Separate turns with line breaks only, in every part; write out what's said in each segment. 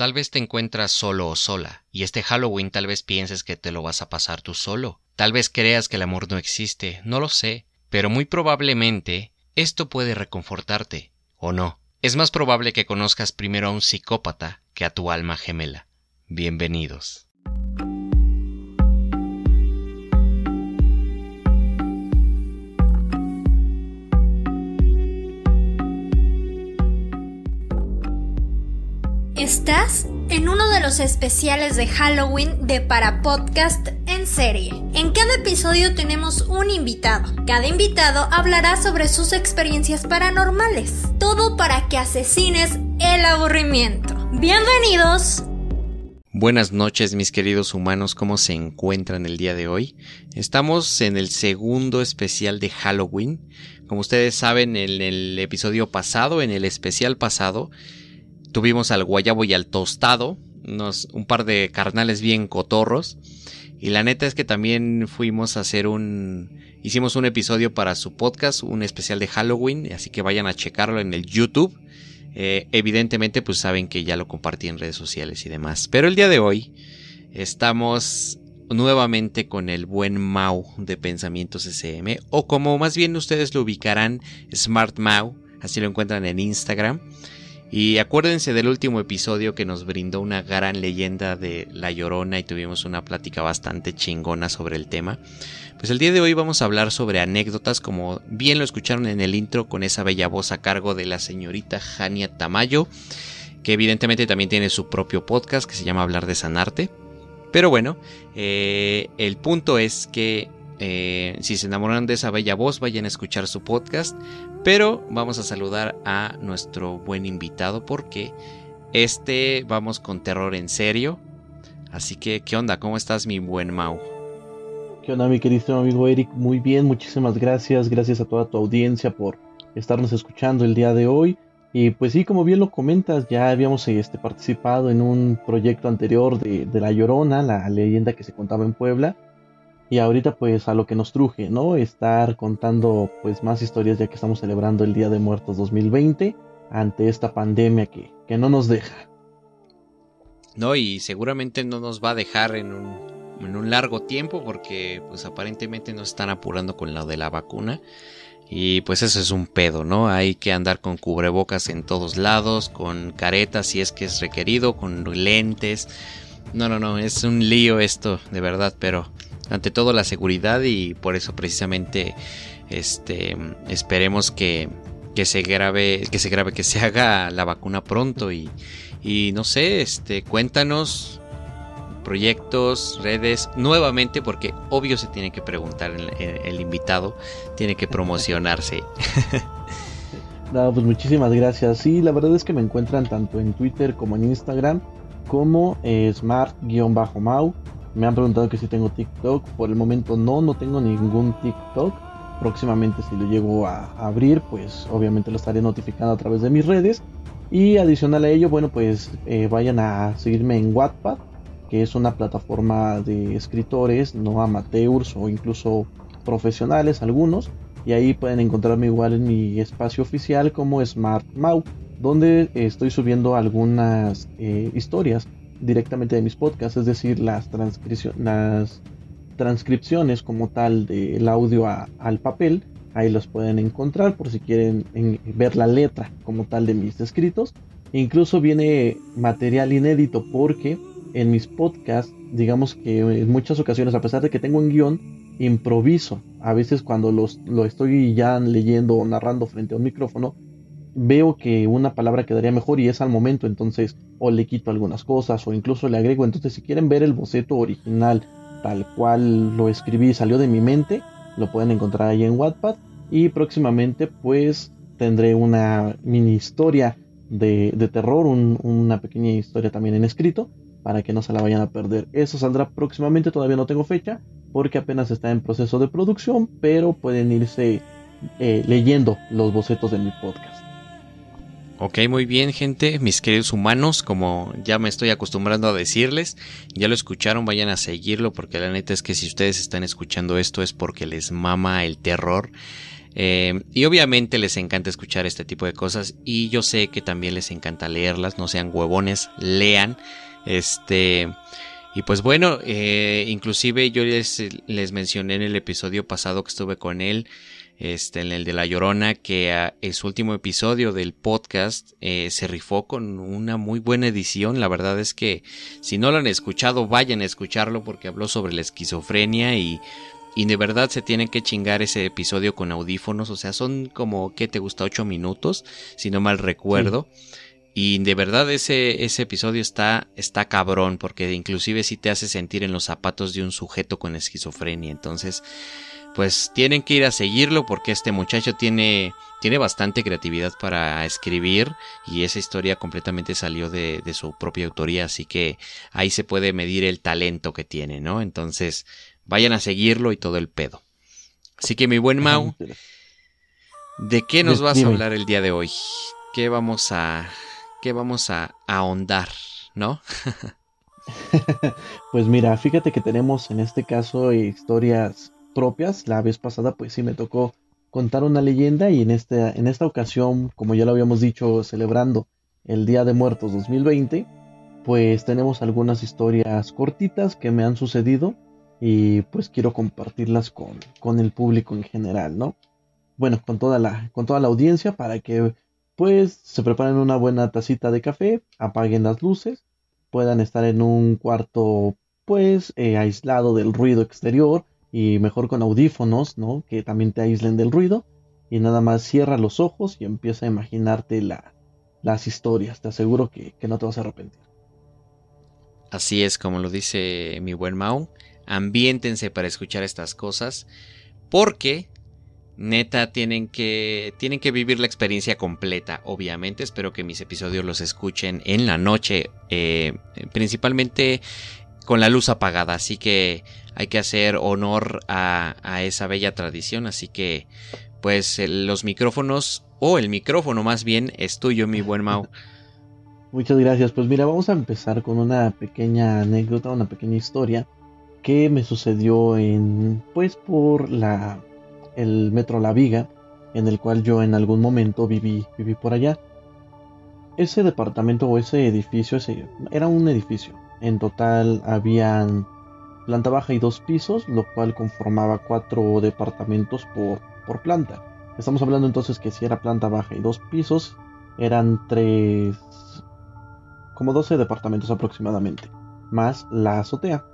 Tal vez te encuentras solo o sola, y este Halloween tal vez pienses que te lo vas a pasar tú solo. Tal vez creas que el amor no existe, no lo sé, pero muy probablemente esto puede reconfortarte, o no. Es más probable que conozcas primero a un psicópata que a tu alma gemela. Bienvenidos.
Estás en uno de los especiales de Halloween de Para Podcast en serie. En cada episodio tenemos un invitado. Cada invitado hablará sobre sus experiencias paranormales. Todo para que asesines el aburrimiento. Bienvenidos.
Buenas noches mis queridos humanos, ¿cómo se encuentran el día de hoy? Estamos en el segundo especial de Halloween. Como ustedes saben, en el episodio pasado, en el especial pasado, Tuvimos al guayabo y al tostado, un par de carnales bien cotorros. Y la neta es que también fuimos a hacer un... Hicimos un episodio para su podcast, un especial de Halloween, así que vayan a checarlo en el YouTube. Eh, evidentemente pues saben que ya lo compartí en redes sociales y demás. Pero el día de hoy estamos nuevamente con el buen Mau de Pensamientos SM, o como más bien ustedes lo ubicarán, Smart Mau, así lo encuentran en Instagram. Y acuérdense del último episodio que nos brindó una gran leyenda de La Llorona y tuvimos una plática bastante chingona sobre el tema. Pues el día de hoy vamos a hablar sobre anécdotas como bien lo escucharon en el intro con esa bella voz a cargo de la señorita Jania Tamayo, que evidentemente también tiene su propio podcast que se llama Hablar de Sanarte. Pero bueno, eh, el punto es que eh, si se enamoran de esa bella voz, vayan a escuchar su podcast. Pero vamos a saludar a nuestro buen invitado porque este vamos con terror en serio. Así que, ¿qué onda? ¿Cómo estás, mi buen Mau?
¿Qué onda, mi querido amigo Eric? Muy bien, muchísimas gracias. Gracias a toda tu audiencia por estarnos escuchando el día de hoy. Y pues sí, como bien lo comentas, ya habíamos este, participado en un proyecto anterior de, de La Llorona, la leyenda que se contaba en Puebla. Y ahorita pues a lo que nos truje, ¿no? Estar contando pues más historias ya que estamos celebrando el Día de Muertos 2020 ante esta pandemia que, que no nos deja.
No, y seguramente no nos va a dejar en un, en un largo tiempo porque pues aparentemente nos están apurando con lo de la vacuna. Y pues eso es un pedo, ¿no? Hay que andar con cubrebocas en todos lados, con caretas si es que es requerido, con lentes. No, no, no, es un lío esto, de verdad, pero ante todo la seguridad y por eso precisamente este esperemos que, que se grabe que se grabe que se haga la vacuna pronto y, y no sé este cuéntanos proyectos redes nuevamente porque obvio se tiene que preguntar el, invitado tiene que promocionarse.
No, pues muchísimas gracias. Sí la verdad es que me encuentran tanto en Twitter como en Instagram como eh, smart-mau me han preguntado que si tengo TikTok. Por el momento no, no tengo ningún TikTok. Próximamente si lo llego a abrir, pues obviamente lo estaré notificando a través de mis redes. Y adicional a ello, bueno, pues eh, vayan a seguirme en Wattpad, que es una plataforma de escritores, no amateurs o incluso profesionales algunos. Y ahí pueden encontrarme igual en mi espacio oficial como Smart Mau, donde estoy subiendo algunas eh, historias directamente de mis podcasts, es decir, las, las transcripciones como tal del audio al papel, ahí los pueden encontrar por si quieren ver la letra como tal de mis escritos. Incluso viene material inédito porque en mis podcasts, digamos que en muchas ocasiones, a pesar de que tengo un guion, improviso. A veces cuando los, lo estoy ya leyendo o narrando frente a un micrófono, veo que una palabra quedaría mejor y es al momento, entonces o le quito algunas cosas o incluso le agrego. Entonces si quieren ver el boceto original tal cual lo escribí salió de mi mente, lo pueden encontrar ahí en Wattpad y próximamente pues tendré una mini historia de, de terror, una pequeña historia también en escrito para que no se la vayan a perder. Eso saldrá próximamente, todavía no tengo fecha porque apenas está en proceso de producción, pero pueden irse eh, leyendo los bocetos de mi podcast.
Ok, muy bien, gente, mis queridos humanos, como ya me estoy acostumbrando a decirles, ya lo escucharon, vayan a seguirlo, porque la neta es que si ustedes están escuchando esto es porque les mama el terror. Eh, y obviamente les encanta escuchar este tipo de cosas, y yo sé que también les encanta leerlas, no sean huevones, lean. Este. Y pues bueno, eh, inclusive yo les, les mencioné en el episodio pasado que estuve con él este, en el de La Llorona, que ah, en su último episodio del podcast eh, se rifó con una muy buena edición. La verdad es que si no lo han escuchado, vayan a escucharlo porque habló sobre la esquizofrenia y, y de verdad se tienen que chingar ese episodio con audífonos. O sea, son como, ¿qué te gusta? 8 minutos, si no mal recuerdo. Y de verdad ese, ese episodio está, está cabrón porque inclusive si te hace sentir en los zapatos de un sujeto con esquizofrenia. Entonces, pues tienen que ir a seguirlo porque este muchacho tiene, tiene bastante creatividad para escribir y esa historia completamente salió de, de, su propia autoría, así que ahí se puede medir el talento que tiene, ¿no? Entonces, vayan a seguirlo y todo el pedo. Así que mi buen Mau, ¿de qué nos vas a hablar el día de hoy? ¿Qué vamos a, qué vamos a ahondar, no?
pues mira, fíjate que tenemos en este caso historias propias. La vez pasada pues sí me tocó contar una leyenda y en, en esta ocasión, como ya lo habíamos dicho, celebrando el Día de Muertos 2020, pues tenemos algunas historias cortitas que me han sucedido y pues quiero compartirlas con, con el público en general, ¿no? Bueno, con toda la, con toda la audiencia para que pues se preparen una buena tacita de café, apaguen las luces, puedan estar en un cuarto pues eh, aislado del ruido exterior y mejor con audífonos, ¿no? Que también te aíslen del ruido y nada más cierra los ojos y empieza a imaginarte la, las historias. Te aseguro que, no te vas a arrepentir.
Así es como lo dice mi buen Mau. Ambiéntense para escuchar estas cosas porque neta tienen que tienen que vivir la experiencia completa. Obviamente espero que mis episodios los escuchen en la noche, eh, principalmente con la luz apagada. Así que hay que hacer honor a, esa bella tradición. Así que, pues, los micrófonos, o el micrófono más bien, es tuyo, mi buen Mau.
Muchas gracias. Pues mira, vamos a empezar con una pequeña anécdota, una pequeña historia que me sucedió en, pues, por la, el metro La Viga, en el cual yo en algún momento viví, viví por allá. Ese departamento o ese edificio, ese, era un edificio. En total habían planta baja y dos pisos, lo cual conformaba cuatro departamentos por, por planta. Estamos hablando entonces que si era planta baja y dos pisos, eran tres, como 12 departamentos aproximadamente, más la azotea.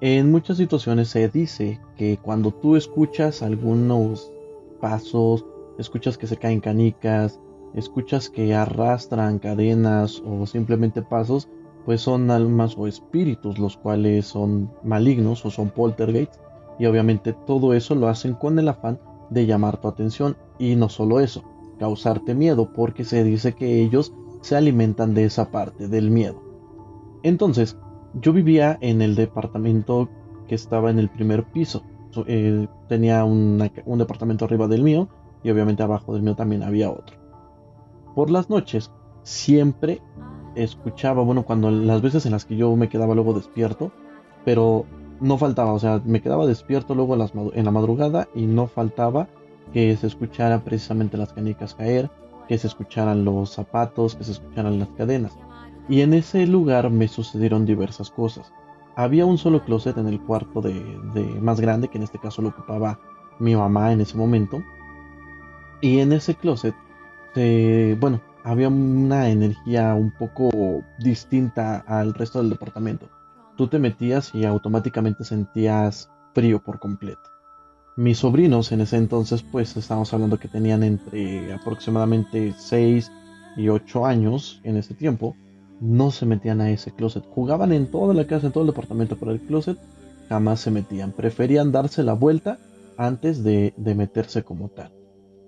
En muchas situaciones se dice que cuando tú escuchas algunos pasos, escuchas que se caen canicas, escuchas que arrastran cadenas o simplemente pasos, pues son almas o espíritus los cuales son malignos o son poltergeists y obviamente todo eso lo hacen con el afán de llamar tu atención y no solo eso, causarte miedo porque se dice que ellos se alimentan de esa parte del miedo. Entonces, yo vivía en el departamento que estaba en el primer piso. Eh, tenía un departamento arriba del mío y obviamente abajo del mío también había otro. Por las noches siempre escuchaba, bueno, cuando las veces en las que yo me quedaba luego despierto, pero no faltaba, o sea, me quedaba despierto luego en la madrugada y no faltaba que se escucharan precisamente las canicas caer, que se escucharan los zapatos, que se escucharan las cadenas. Y en ese lugar me sucedieron diversas cosas. Había un solo closet en el cuarto de, más grande, que en este caso lo ocupaba mi mamá en ese momento. Y en ese closet, bueno, había una energía un poco distinta al resto del departamento. Tú te metías y automáticamente sentías frío por completo. Mis sobrinos en ese entonces, pues estábamos hablando que tenían entre aproximadamente 6 y 8 años en ese tiempo, no se metían a ese closet. Jugaban en toda la casa, en todo el departamento, pero el closet jamás se metían. Preferían darse la vuelta antes de, de meterse como tal.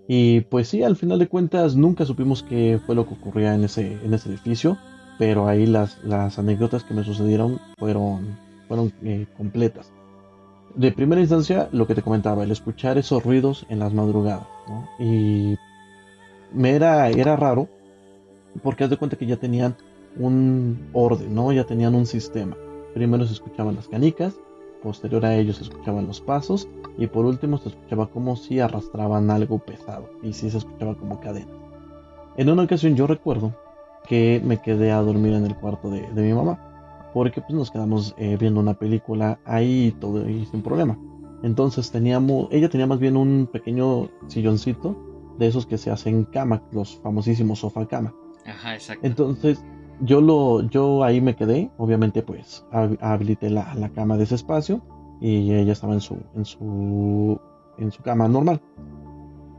Y pues sí, al final de cuentas nunca supimos qué fue lo que ocurría en ese, en ese edificio, pero ahí las, las anécdotas que me sucedieron fueron, fueron eh, completas. De primera instancia, lo que te comentaba, el escuchar esos ruidos en las madrugadas. Y me era, era raro porque haz de cuenta que ya tenían un orden, ¿no? Ya tenían un sistema. Primero se escuchaban las canicas, posterior a ellos se escuchaban los pasos y por último se escuchaba como si arrastraban algo pesado y sí se escuchaba como cadena. En una ocasión yo recuerdo que me quedé a dormir en el cuarto de, mi mamá porque pues nos quedamos eh, viendo una película ahí y todo y sin problema. Entonces teníamos, ella tenía más bien un pequeño silloncito de esos que se hacen cama, los famosísimos sofá cama.
Ajá, exacto.
Entonces yo lo, yo ahí me quedé, obviamente pues habilité la, la, cama de ese espacio y ella estaba en su, en su, en su cama normal.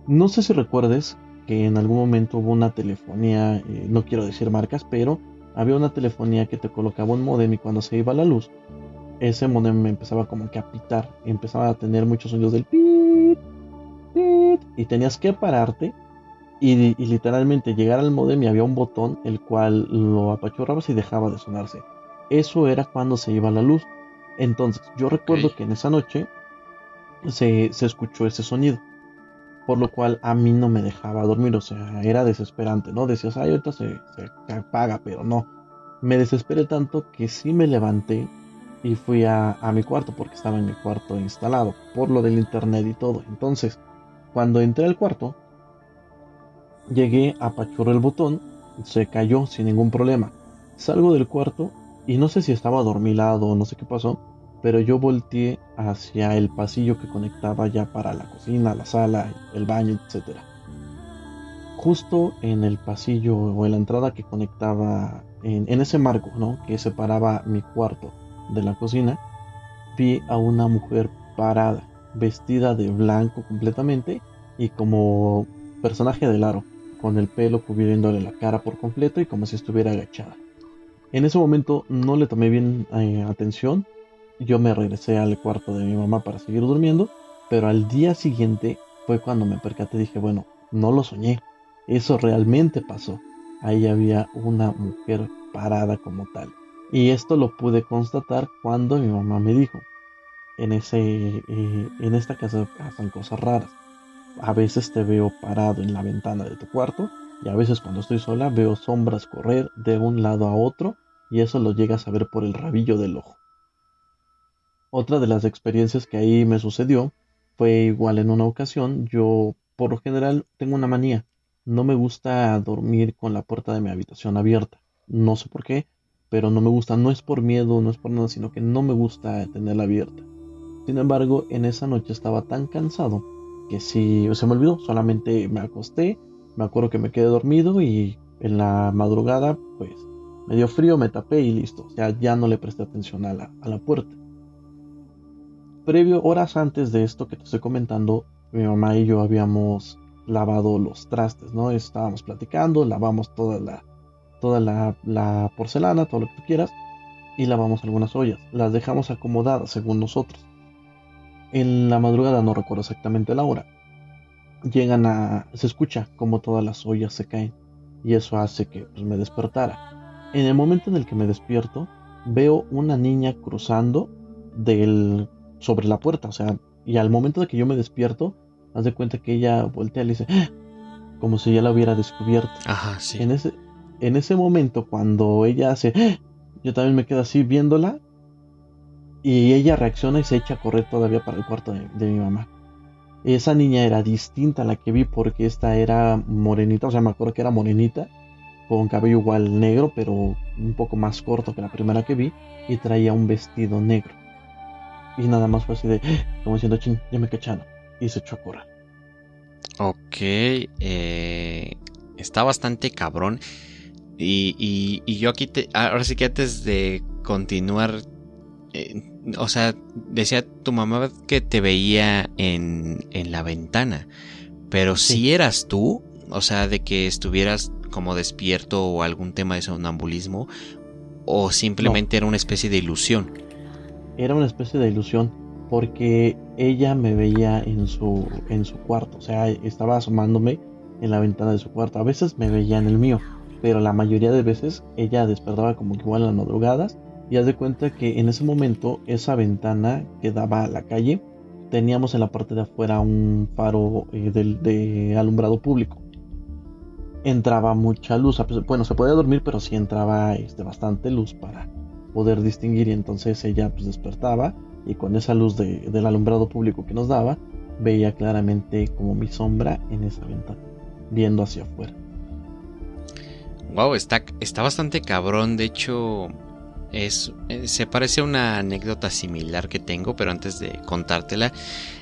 No sé si recuerdes que en algún momento hubo una telefonía, eh, no quiero decir marcas, pero había una telefonía que te colocaba un modem y cuando se iba la luz, ese modem empezaba como que a pitar, empezaba a tener muchos sonidos del pit, pit, y tenías que pararte y, literalmente llegar al modem y había un botón el cual lo apachurrabas y dejaba de sonarse. Eso era cuando se iba la luz. Entonces, yo recuerdo que en esa noche se, se, escuchó ese sonido. Por lo cual a mí no me dejaba dormir. O sea, era desesperante, ¿no? Decías, ay, ahorita se, se apaga, pero no. Me desesperé tanto que sí me levanté y fui a, a mi cuarto porque estaba en mi cuarto instalado. Por lo del internet y todo. Entonces, cuando entré al cuarto, Llegué, apachurré el botón, se cayó sin ningún problema. Salgo del cuarto y no sé si estaba adormilado o no sé qué pasó, pero yo volteé hacia el pasillo que conectaba ya para la cocina, la sala, el baño, etc. Justo en el pasillo o en la entrada que conectaba en, en ese marco, ¿no? Que separaba mi cuarto de la cocina, vi a una mujer parada, vestida de blanco completamente y como personaje del aro con el pelo cubriéndole la cara por completo y como si estuviera agachada. En ese momento no le tomé bien eh, atención, yo me regresé al cuarto de mi mamá para seguir durmiendo, pero al día siguiente fue cuando me percaté y dije, bueno, no lo soñé, eso realmente pasó. Ahí había una mujer parada como tal. Y esto lo pude constatar cuando mi mamá me dijo, en, ese, eh, en esta casa pasan cosas raras a veces te veo parado en la ventana de tu cuarto y a veces cuando estoy sola veo sombras correr de un lado a otro y eso lo llegas a ver por el rabillo del ojo. Otra de las experiencias que ahí me sucedió fue igual en una ocasión, yo por lo general tengo una manía, no me gusta dormir con la puerta de mi habitación abierta, no sé por qué, pero no me gusta, no es por miedo, no es por nada, sino que no me gusta tenerla abierta. Sin embargo, en esa noche estaba tan cansado que si se me olvidó, solamente me acosté, me acuerdo que me quedé dormido y en la madrugada pues me dio frío, me tapé y listo, o sea, ya no le presté atención a la, a la puerta. Previo, horas antes de esto que te estoy comentando, mi mamá y yo habíamos lavado los trastes, ¿no? Estábamos platicando, lavamos toda la, toda la, la porcelana, todo lo que tú quieras, y lavamos algunas ollas. Las dejamos acomodadas según nosotros. En la madrugada, no recuerdo exactamente la hora, llegan a... se escucha como todas las ollas se caen y eso hace que pues, me despertara. En el momento en el que me despierto, veo una niña cruzando del sobre la puerta, o sea, y al momento de que yo me despierto, haz de cuenta que ella voltea y le dice, ¡Ah!", como si ya la hubiera descubierto.
Ajá, sí.
En ese, en ese momento, cuando ella hace, ¡Ah!", yo también me quedo así viéndola y ella reacciona y se echa a correr todavía para el cuarto de, mi mamá. Esa niña era distinta a la que vi porque esta era morenita, o sea, me acuerdo que era morenita, con cabello igual negro, pero un poco más corto que la primera que vi, y traía un vestido negro. Y nada más fue así de, como diciendo, ching, ya me cacharon, y se echó a correr.
Ok, eh, está bastante cabrón. Y, y, y yo aquí, te, ahora sí que antes de continuar eh, o sea, decía tu mamá que te veía en, en la ventana, pero si eras tú, o sea, de que estuvieras como despierto o algún tema de sonambulismo, o simplemente era una especie de ilusión.
Era una especie de ilusión, porque ella me veía en su, en su cuarto, o sea, estaba asomándome en la ventana de su cuarto. A veces me veía en el mío, pero la mayoría de veces ella despertaba como que igual en las madrugadas y haz de cuenta que en ese momento esa ventana que daba a la calle, teníamos en la parte de afuera un faro eh, de, alumbrado público. entraba mucha luz. Bueno, se podía dormir, pero sí entraba este, bastante luz para poder distinguir y entonces ella pues despertaba y con esa luz del alumbrado público que nos daba, veía claramente como mi sombra en esa ventana, viendo hacia afuera.
Wow, está, está bastante cabrón. De hecho, es, eh, se parece a una anécdota similar que tengo, pero antes de contártela,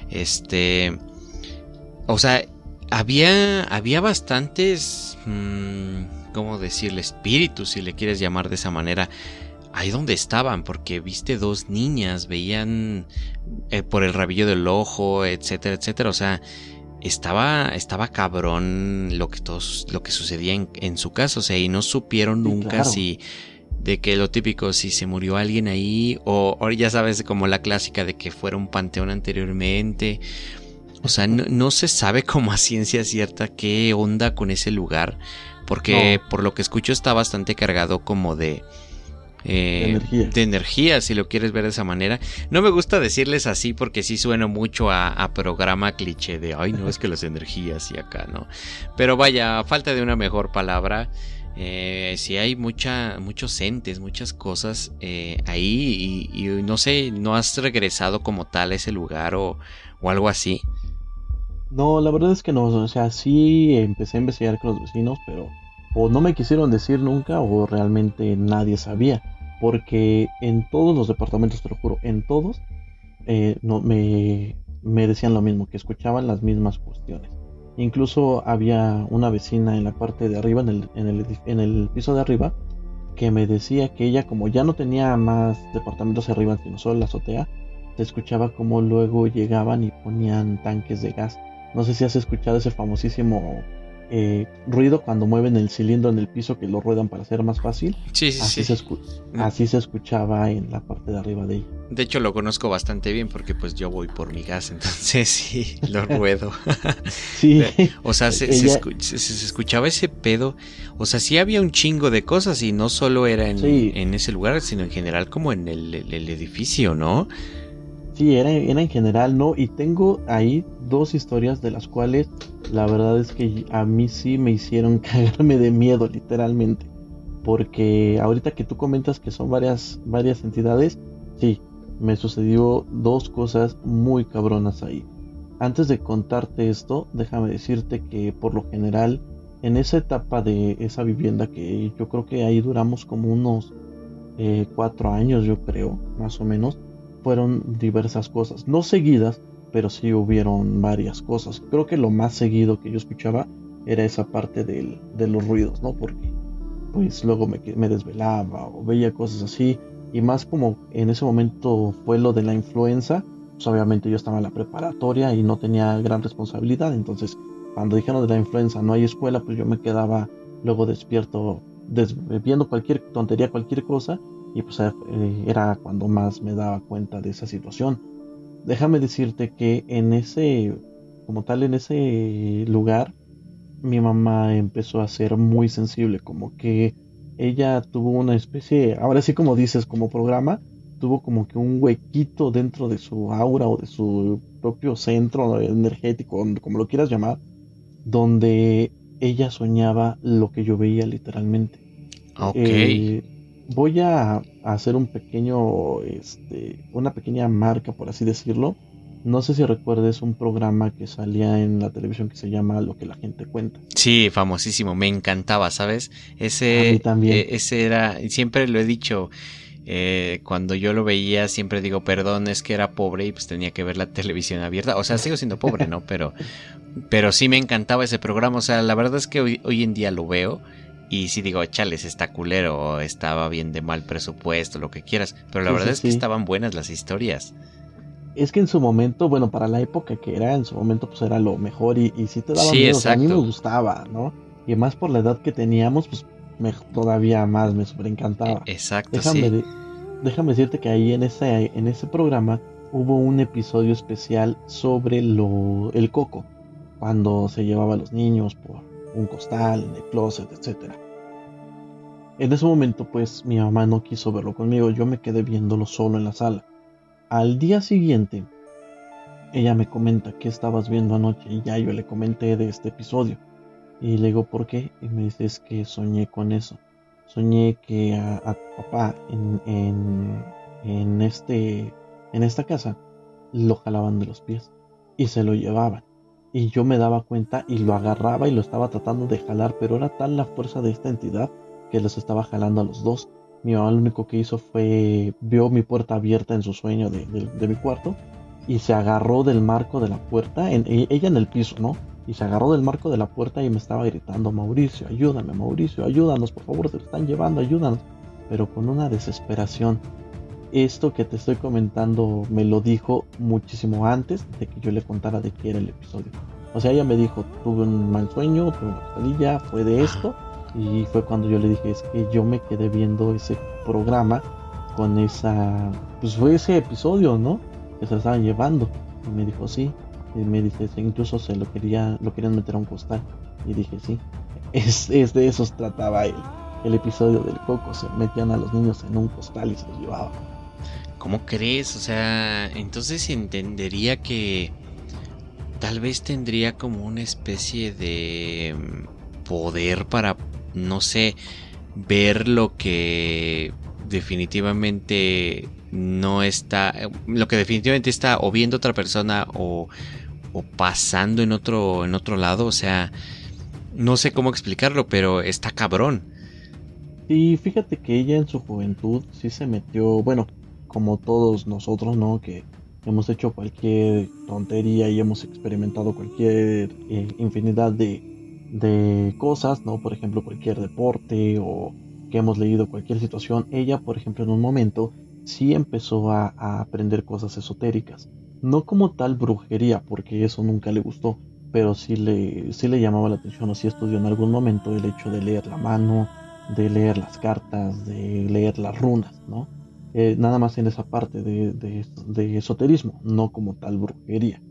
este, o sea, había, había bastantes, mm, ¿cómo decirle? Espíritus, si le quieres llamar de esa manera, ahí donde estaban, porque viste dos niñas, veían eh, por el rabillo del ojo, etcétera, etcétera, o sea, estaba, estaba cabrón lo que todos, lo que sucedía en, su casa, o sea, y no supieron nunca si de que lo típico, si se murió alguien ahí, o, o, ya sabes, como la clásica de que fuera un panteón anteriormente. O sea, no, se sabe como a ciencia cierta qué onda con ese lugar, porque por lo que escucho está bastante cargado como de, eh, de, energía. si lo quieres ver de esa manera. No me gusta decirles así porque sí suena mucho a, programa cliché de, ay, no es que las energías y acá, ¿no? Pero vaya, falta de una mejor palabra. Eh, si hay mucha, muchos entes, muchas cosas eh, ahí y, no sé, no has regresado como tal a ese lugar o, o algo así.
No, la verdad es que no, o sea, sí empecé a investigar con los vecinos, pero o no me quisieron decir nunca o realmente nadie sabía porque en todos los departamentos, te lo juro, en todos, eh, no, me, decían lo mismo, que escuchaban las mismas cuestiones. Incluso había una vecina en la parte de arriba, en el, en el, en el piso de arriba, que me decía que ella, como ya no tenía más departamentos arriba, sino solo la azotea, se escuchaba como luego llegaban y ponían tanques de gas. No sé si has escuchado ese famosísimo eh, ruido cuando mueven el cilindro en el piso que lo ruedan para hacer más fácil.
Sí, sí,
así,
Se
mm. así se escuchaba en la parte de arriba de ella.
De hecho lo conozco bastante bien porque pues yo voy por mi gas, entonces sí, lo ruedo.
sí.
o sea, se, escuchaba ese pedo. O sea, sí había un chingo de cosas y no solo era en, en ese lugar, sino en general como en el, el edificio, ¿no?
Sí, era, en general, ¿no? Y tengo ahí dos historias de las cuales la verdad es que a mí sí me hicieron cagarme de miedo, literalmente. Porque ahorita que tú comentas que son varias, varias entidades, sí, me sucedió dos cosas muy cabronas ahí. Antes de contarte esto, déjame decirte que por lo general, en esa etapa de esa vivienda, que yo creo que ahí duramos como unos eh, cuatro años, yo creo, más o menos fueron diversas cosas, no seguidas, pero sí hubieron varias cosas. Creo que lo más seguido que yo escuchaba era esa parte de los ruidos, ¿no? Porque pues luego me, desvelaba o veía cosas así. Y más como en ese momento fue lo de la influenza, pues obviamente yo estaba en la preparatoria y no tenía gran responsabilidad. Entonces, cuando dijeron de la influenza no hay escuela, pues yo me quedaba luego despierto viendo cualquier tontería, cualquier cosa y pues eh, era cuando más me daba cuenta de esa situación. Déjame decirte que en ese, como tal, en ese lugar, mi mamá empezó a ser muy sensible, como que ella tuvo una especie, ahora sí como dices, como programa, tuvo como que un huequito dentro de su aura o de su propio centro energético, como lo quieras llamar, donde ella soñaba lo que yo veía literalmente.
Ok. Eh,
voy a hacer un pequeño, este, una pequeña marca, por así decirlo. No sé si recuerdes un programa que salía en la televisión que se llama Lo que la gente cuenta.
Sí, famosísimo, me encantaba, ¿sabes? Ese,
también.
Eh, ese era, siempre lo he dicho, eh, cuando yo lo veía siempre digo, perdón, es que era pobre y pues tenía que ver la televisión abierta. O sea, sigo siendo pobre, ¿no? Pero, pero sí me encantaba ese programa. O sea, la verdad es que hoy, hoy en día lo veo y si digo, chales, está culero, o estaba bien de mal presupuesto, lo que quieras. Pero la verdad es que estaban buenas las historias.
Es que en su momento, bueno, para la época que era, en su momento pues era lo mejor y, y sí te daba miedo. a mí me gustaba, ¿no? Y más por la edad que teníamos, pues todavía más me super encantaba.
E, exacto,
déjame, déjame decirte que ahí en ese, en ese programa hubo un episodio especial sobre lo, el coco, cuando se llevaba a los niños por un costal, en el closet, etc. En ese momento, pues mi mamá no quiso verlo conmigo, yo me quedé viéndolo solo en la sala. Al día siguiente, ella me comenta qué estabas viendo anoche y ya yo le comenté de este episodio. Y le digo, ¿por qué? Y me dice, es que soñé con eso. Soñé que a, tu papá en, en, en, este, en esta casa lo jalaban de los pies y se lo llevaban. Y yo me daba cuenta y lo agarraba y lo estaba tratando de jalar, pero era tal la fuerza de esta entidad que los estaba jalando a los dos. Mi mamá lo único que hizo fue, vio mi puerta abierta en su sueño de, mi cuarto y se agarró del marco de la puerta, e, ella en el piso, ¿no? Y se agarró del marco de la puerta y me estaba gritando, Mauricio, ayúdame, Mauricio, ayúdanos, por favor, se lo están llevando, ayúdanos. Pero con una desesperación. Esto que te estoy comentando me lo dijo muchísimo antes de que yo le contara de qué era el episodio. O sea, ella me dijo, tuve un mal sueño, tuve una pesadilla, fue de esto. Y fue cuando yo le dije, es que yo me quedé viendo ese programa con esa, pues fue ese episodio, ¿no? que se estaban llevando. Y me dijo, sí. Y me dice, incluso se lo quería, lo querían meter a un costal. Y dije, sí. Es, es de esos trataba el, el episodio del coco. Se metían a los niños en un costal y se los llevaban.
¿Cómo crees? O sea, entonces entendería que tal vez tendría como una especie de mm, poder para, no sé, ver lo que definitivamente no está, lo que definitivamente está o viendo otra persona o, o pasando en otro, en otro lado, o sea, no sé cómo explicarlo, pero está cabrón.
Y fíjate que ella en su juventud sí se metió, bueno, como todos nosotros, ¿no? Que hemos hecho cualquier tontería y hemos experimentado cualquier eh, infinidad de, de cosas, ¿no? Por ejemplo, cualquier deporte o que hemos leído cualquier situación. Ella, por ejemplo, en un momento sí empezó a, aprender cosas esotéricas. No como tal brujería, porque eso nunca le gustó, pero sí le, sí le llamaba la atención o sí estudió en algún momento el hecho de leer la mano, de leer las cartas, de leer las runas, ¿no? Eh, nada más en esa parte de, de, esoterismo, no como tal brujería.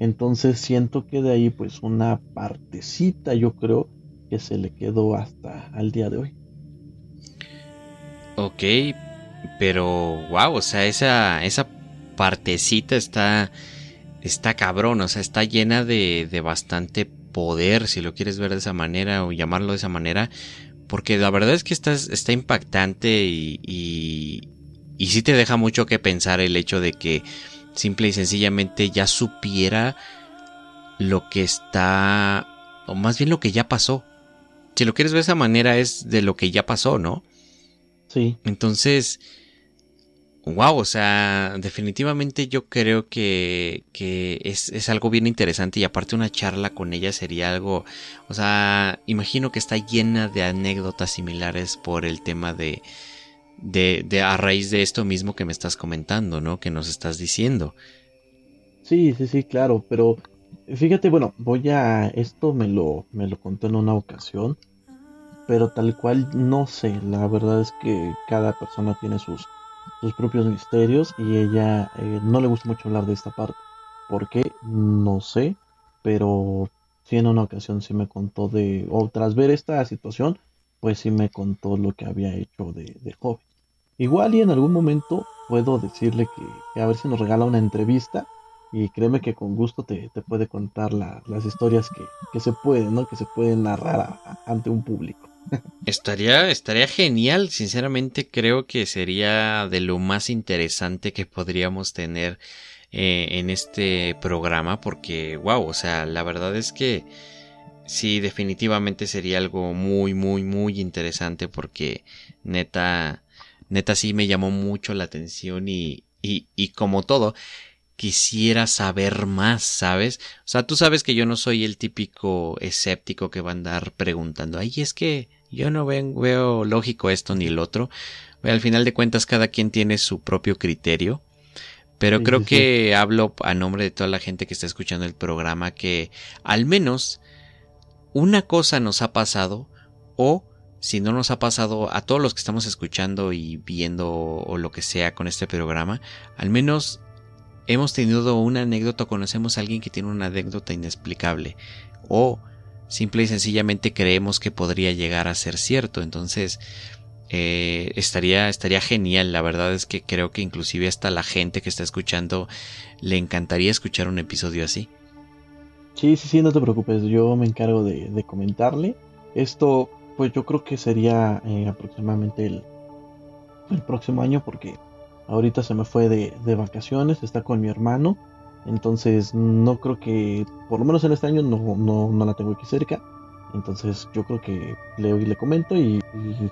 Entonces siento que de ahí pues una partecita yo creo que se le quedó hasta al día de hoy.
Ok, pero, wow, o sea, esa, esa partecita está, está cabrón, o sea, está llena de, de bastante poder, si lo quieres ver de esa manera o llamarlo de esa manera, porque la verdad es que está, está impactante y, y, y sí te deja mucho que pensar el hecho de que simple y sencillamente ya supiera lo que está, o más bien lo que ya pasó. Si lo quieres ver de esa manera es de lo que ya pasó, ¿no?
Sí.
Entonces, wow, o sea, definitivamente yo creo que, que es, es, algo bien interesante y aparte una charla con ella sería algo, o sea, imagino que está llena de anécdotas similares por el tema de, de, de a raíz de esto mismo que me estás comentando, ¿no? Que nos estás diciendo.
Sí, sí, sí, claro, pero fíjate, bueno, voy a, esto me lo, me lo contó en una ocasión pero tal cual no sé. La verdad es que cada persona tiene sus, sus propios misterios y ella eh, no le gusta mucho hablar de esta parte. ¿Por qué? No sé, pero sí en una ocasión sí me contó de, o tras ver esta situación, pues sí me contó lo que había hecho de, de joven. Igual y en algún momento puedo decirle que, a ver si nos regala una entrevista y créeme que con gusto te, puede contar las historias que, se pueden, ¿no? Que se pueden narrar ante un público.
Estaría, estaría genial, sinceramente creo que sería de lo más interesante que podríamos tener eh, en este programa porque, wow, o sea, la verdad es que sí, definitivamente sería algo muy, muy, muy interesante porque neta, neta sí me llamó mucho la atención y, y, y como todo, quisiera saber más, ¿sabes? O sea, tú sabes que yo no soy el típico escéptico que va a andar preguntando, ay, es que yo no veo lógico esto ni el otro. Al final de cuentas, cada quien tiene su propio criterio. Pero creo que hablo a nombre de toda la gente que está escuchando el programa que al menos una cosa nos ha pasado o si no nos ha pasado a todos los que estamos escuchando y viendo o lo que sea con este programa, al menos hemos tenido una anécdota o conocemos a alguien que tiene una anécdota inexplicable o simple y sencillamente creemos que podría llegar a ser cierto. Entonces, eh, estaría, estaría genial. La verdad es que creo que inclusive hasta la gente que está escuchando le encantaría escuchar un episodio así.
Sí, sí, sí, no te preocupes, yo me encargo de, comentarle. Esto, pues yo creo que sería eh, aproximadamente el, el, próximo año porque ahorita se me fue de, de, vacaciones, está con mi hermano, entonces no creo que, por lo menos en este año no, no, no la tengo aquí cerca. Entonces yo creo que leo y le comento y,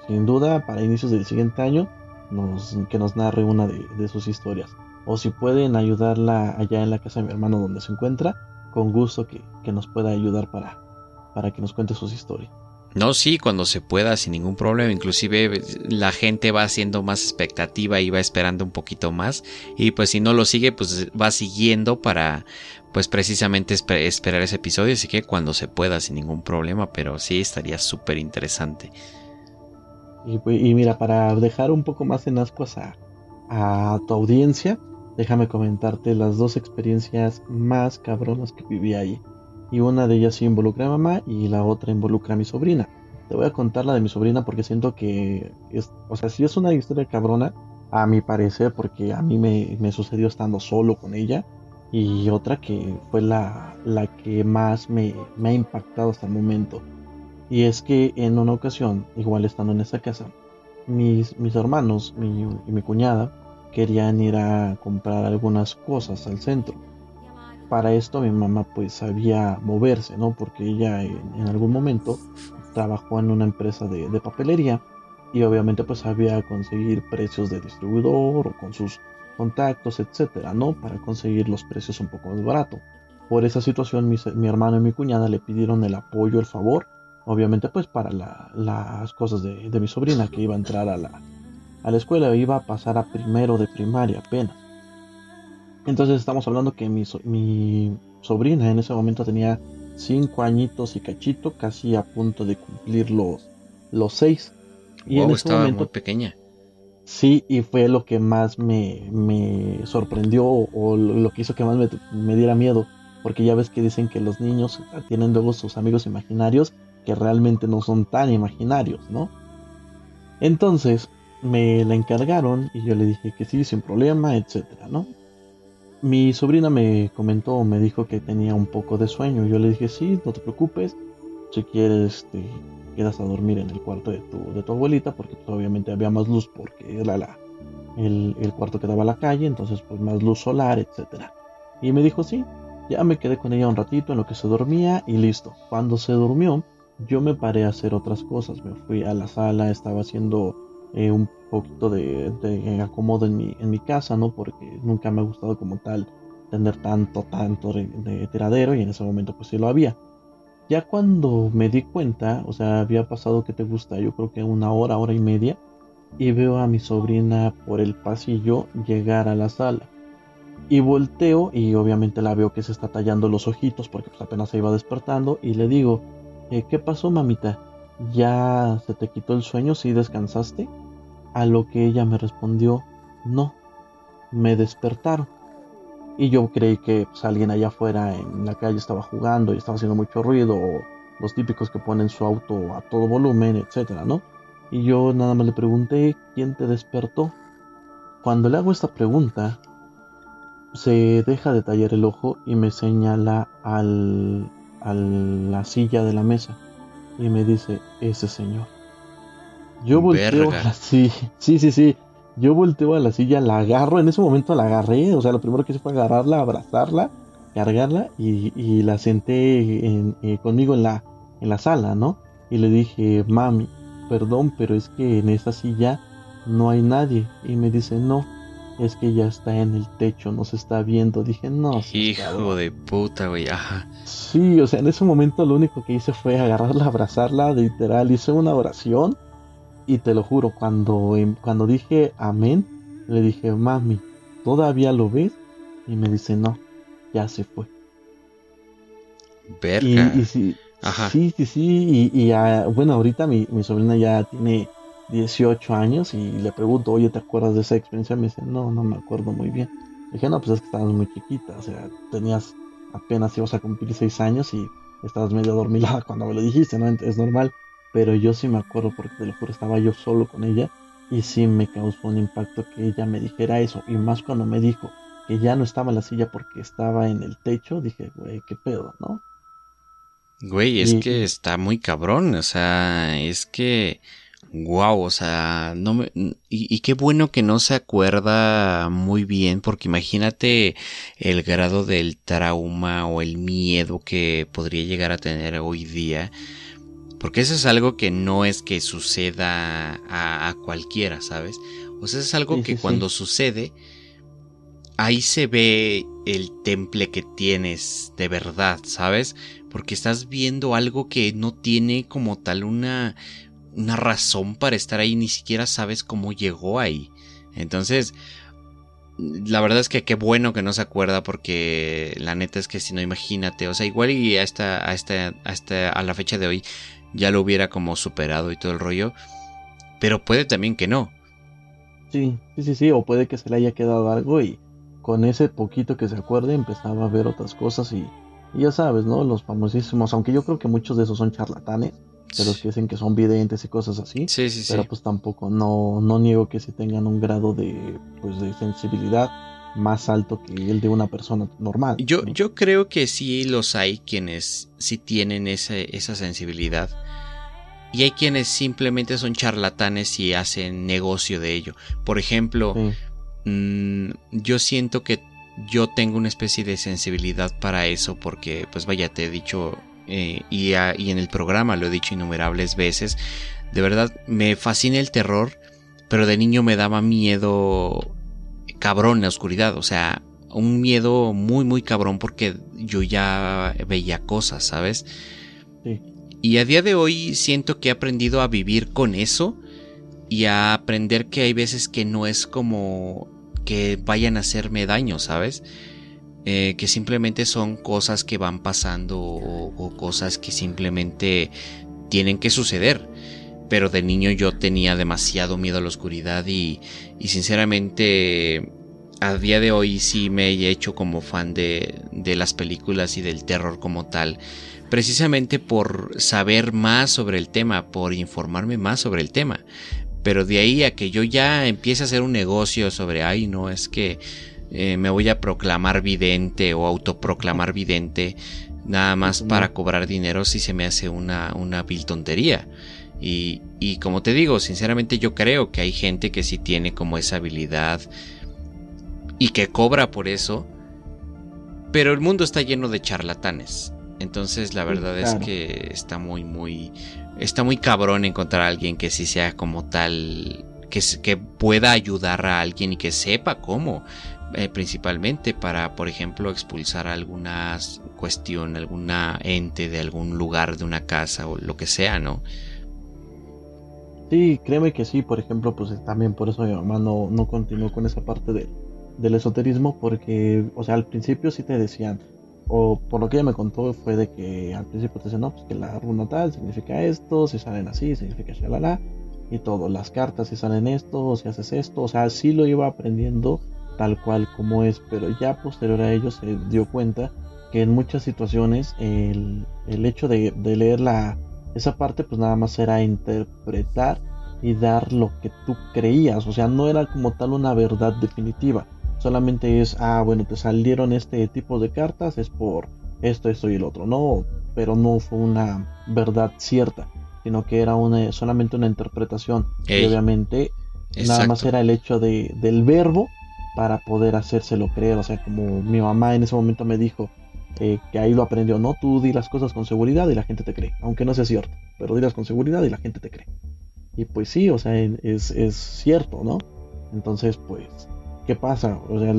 sin duda para inicios del siguiente año nos, que nos narre una de, sus historias. O si pueden ayudarla allá en la casa de mi hermano donde se encuentra, con gusto que, nos pueda ayudar para, para que nos cuente sus historias.
No, sí, cuando se pueda, sin ningún problema. Inclusive la gente va haciendo más expectativa y va esperando un poquito más. Y pues si no lo sigue, pues va siguiendo para, pues precisamente esperar ese episodio. Así que cuando se pueda, sin ningún problema. Pero sí, estaría súper interesante.
Y, y, mira, para dejar un poco más en ascuas a, a tu audiencia, déjame comentarte las dos experiencias más cabronas que viví ahí y una de ellas involucra a mamá y la otra involucra a mi sobrina. Te voy a contar la de mi sobrina porque siento que, es, o sea, si es una historia cabrona, a mi parecer, porque a mí me, sucedió estando solo con ella, y otra que fue la, la que más me, ha impactado hasta el momento. Y es que en una ocasión, igual estando en esa casa, mis, mis hermanos mi, y mi cuñada querían ir a comprar algunas cosas al centro para esto mi mamá pues sabía moverse, ¿no? Porque ella en, algún momento trabajó en una empresa de, papelería y obviamente pues sabía conseguir precios de distribuidor o con sus contactos, etcétera, ¿no? Para conseguir los precios un poco más barato. Por esa situación mi, hermano y mi cuñada le pidieron el apoyo, el favor, obviamente pues para las cosas de, de, mi sobrina que iba a entrar a la, a la escuela, iba a pasar a primero de primaria apenas. Entonces estamos hablando que mi, mi sobrina en ese momento tenía 5 añitos y cachito, casi a punto de cumplir los, los 6.
Y en ese estaba momento, muy pequeña.
Sí, y fue lo que más me, me sorprendió o lo que hizo que más me, me, diera miedo. Porque ya ves que dicen que los niños tienen luego sus amigos imaginarios que realmente no son tan imaginarios, ¿no? Entonces me la encargaron y yo le dije que sí, sin problema, etcétera, ¿no? Mi sobrina me comentó, me dijo que tenía un poco de sueño. Yo le dije, sí, no te preocupes. Si quieres, te quedas a dormir en el cuarto de tu, de tu abuelita, porque pues, obviamente había más luz, porque era la, el, el, cuarto que daba a la calle, entonces pues más luz solar, etcétera. Y me dijo, sí, ya me quedé con ella un ratito en lo que se dormía y listo. Cuando se durmió, yo me paré a hacer otras cosas. Me fui a la sala, estaba haciendo eh, un poquito de, acomodo en mi, en mi casa, ¿no? Porque nunca me ha gustado como tal tener tanto, tanto de, tiradero y en ese momento pues sí lo había. Ya cuando me di cuenta, o sea, había pasado que te gusta, yo creo que una hora, hora y media, y veo a mi sobrina por el pasillo llegar a la sala. Y volteo y obviamente la veo que se está tallando los ojitos porque pues apenas se iba despertando y le digo, eh, ¿qué pasó mamita? ¿Ya se te quitó el sueño? ¿Sí descansaste? A lo que ella me respondió, no, me despertaron. Y yo creí que pues, alguien allá afuera en la calle estaba jugando y estaba haciendo mucho ruido, o los típicos que ponen su auto a todo volumen, etcétera, ¿no? Y yo nada más le pregunté, ¿quién te despertó? Cuando le hago esta pregunta, se deja de tallar el ojo y me señala al, a la silla de la mesa y me dice, ese señor. Yo volteo a la sí, sí, sí, sí. Yo volteo a la silla, la agarro, en ese momento la agarré, o sea, lo primero que hice fue agarrarla, abrazarla, cargarla y, la senté eh, conmigo en la, en la sala, ¿no? Y le dije, mami, perdón, pero es que en esa silla no hay nadie. Y me dice, no, es que ya está en el techo, no se está viendo. Dije, no.
Hijo de puta, güey, ajá.
Sí, o sea, en ese momento lo único que hice fue agarrarla, abrazarla, literal, hice una oración. Y te lo juro, cuando, em, cuando dije amén, le dije, mami, ¿todavía lo ves? Y me dice, no, ya se fue.
Verga.
Y, sí, Ajá. sí, sí, sí, y, bueno, ahorita mi, mi sobrina ya tiene 18 años y le pregunto, oye, ¿te acuerdas de esa experiencia? Me dice, no, no me acuerdo muy bien. Le dije, no, pues es que estabas muy chiquita, o sea, tenías apenas ibas a cumplir 6 años y estabas medio dormilada cuando me lo dijiste, ¿no? Es normal, pero yo sí me acuerdo porque te lo juro, estaba yo solo con ella y sí me causó un impacto que ella me dijera eso, y más cuando me dijo que ya no estaba en la silla porque estaba en el techo, dije, güey, qué pedo, ¿no?
Güey, es que está muy cabrón, o sea, es que Wow, o sea, no me, y, qué bueno que no se acuerda muy bien, porque imagínate el grado del trauma o el miedo que podría llegar a tener hoy día, porque eso es algo que no es que suceda a, cualquiera, ¿sabes? O sea, es algo que cuando sucede, ahí se ve el temple que tienes de verdad, ¿sabes? Porque estás viendo algo que no tiene como tal una una razón para estar ahí, ni siquiera sabes cómo llegó ahí. Entonces, la verdad es que qué bueno que no se acuerda porque la neta es que si no imagínate, o sea, igual y hasta, hasta, hasta a la fecha de hoy ya lo hubiera como superado y todo el rollo, pero puede también que no.
Sí, sí, sí, sí, o puede que se le haya quedado algo y con ese poquito que se acuerde empezaba a ver otras cosas y, y ya sabes, ¿no? Los famosísimos, aunque yo creo que muchos de esos son charlatanes, de los que dicen que son videntes y cosas así.
Sí, sí,
pero pues tampoco, no, no niego que si tengan un grado de, pues, de sensibilidad más alto que el de una persona normal.
Yo, yo creo que sí los hay quienes sí tienen ese, esa sensibilidad. Y hay quienes simplemente son charlatanes y hacen negocio de ello. Por ejemplo, mm, yo siento que yo tengo una especie de sensibilidad para eso porque, pues vaya, te he dicho eh, y, en el programa lo he dicho innumerables veces, de verdad me fascina el terror, pero de niño me daba miedo cabrón la oscuridad, o sea, un miedo muy, muy cabrón porque yo ya veía cosas, ¿sabes? Y a día de hoy siento que he aprendido a vivir con eso y a aprender que hay veces que no es como que vayan a hacerme daño, ¿sabes? Eh, que simplemente son cosas que van pasando o, cosas que simplemente tienen que suceder. Pero de niño yo tenía demasiado miedo a la oscuridad y, y sinceramente a día de hoy sí me he hecho como fan de, de las películas y del terror como tal precisamente por saber más sobre el tema, por informarme más sobre el tema. Pero de ahí a que yo ya empiece a hacer un negocio sobre, ay, no, es que eh, me voy a proclamar vidente o autoproclamar vidente nada más para cobrar dinero si se me hace una, una vil tontería. Y, y, como te digo, sinceramente yo creo que hay gente que sí tiene como esa habilidad y que cobra por eso, pero el mundo está lleno de charlatanes. Entonces la verdad es que está muy, muy, está muy cabrón encontrar a alguien que sí sea como tal, que, que pueda ayudar a alguien y que sepa cómo. Eh, principalmente para, por ejemplo, expulsar alguna cuestión, alguna ente de algún lugar de una casa o lo que sea, ¿no?
Sí, créeme que sí, por ejemplo, pues también por eso mi mamá no, no continuó con esa parte de, del esoterismo, porque, o sea, al principio sí te decían, o por lo que ella me contó fue de que al principio te decían, no, pues que la runa tal significa esto, si salen así, significa shalala, y todo, las cartas si salen esto, si haces esto, o sea, sí lo iba aprendiendo tal cual como es, pero ya posterior a ello se dio cuenta que en muchas situaciones el, hecho de, leer la, esa parte pues nada más era interpretar y dar lo que tú creías, o sea, no era como tal una verdad definitiva, solamente es, ah, bueno, te salieron este tipo de cartas, es por esto, esto y el otro, no, pero no fue una verdad cierta, sino que era una, solamente una interpretación, y obviamente nada más era el hecho de, del verbo para poder hacérselo creer. O sea, como mi mamá en ese momento me dijo eh, que ahí lo aprendió, no, tú di las cosas con seguridad y la gente te cree, aunque no sea cierto, pero di las con seguridad y la gente te cree. Y pues sí, o sea, es, es cierto, ¿no? Entonces, pues, ¿qué pasa? O sea,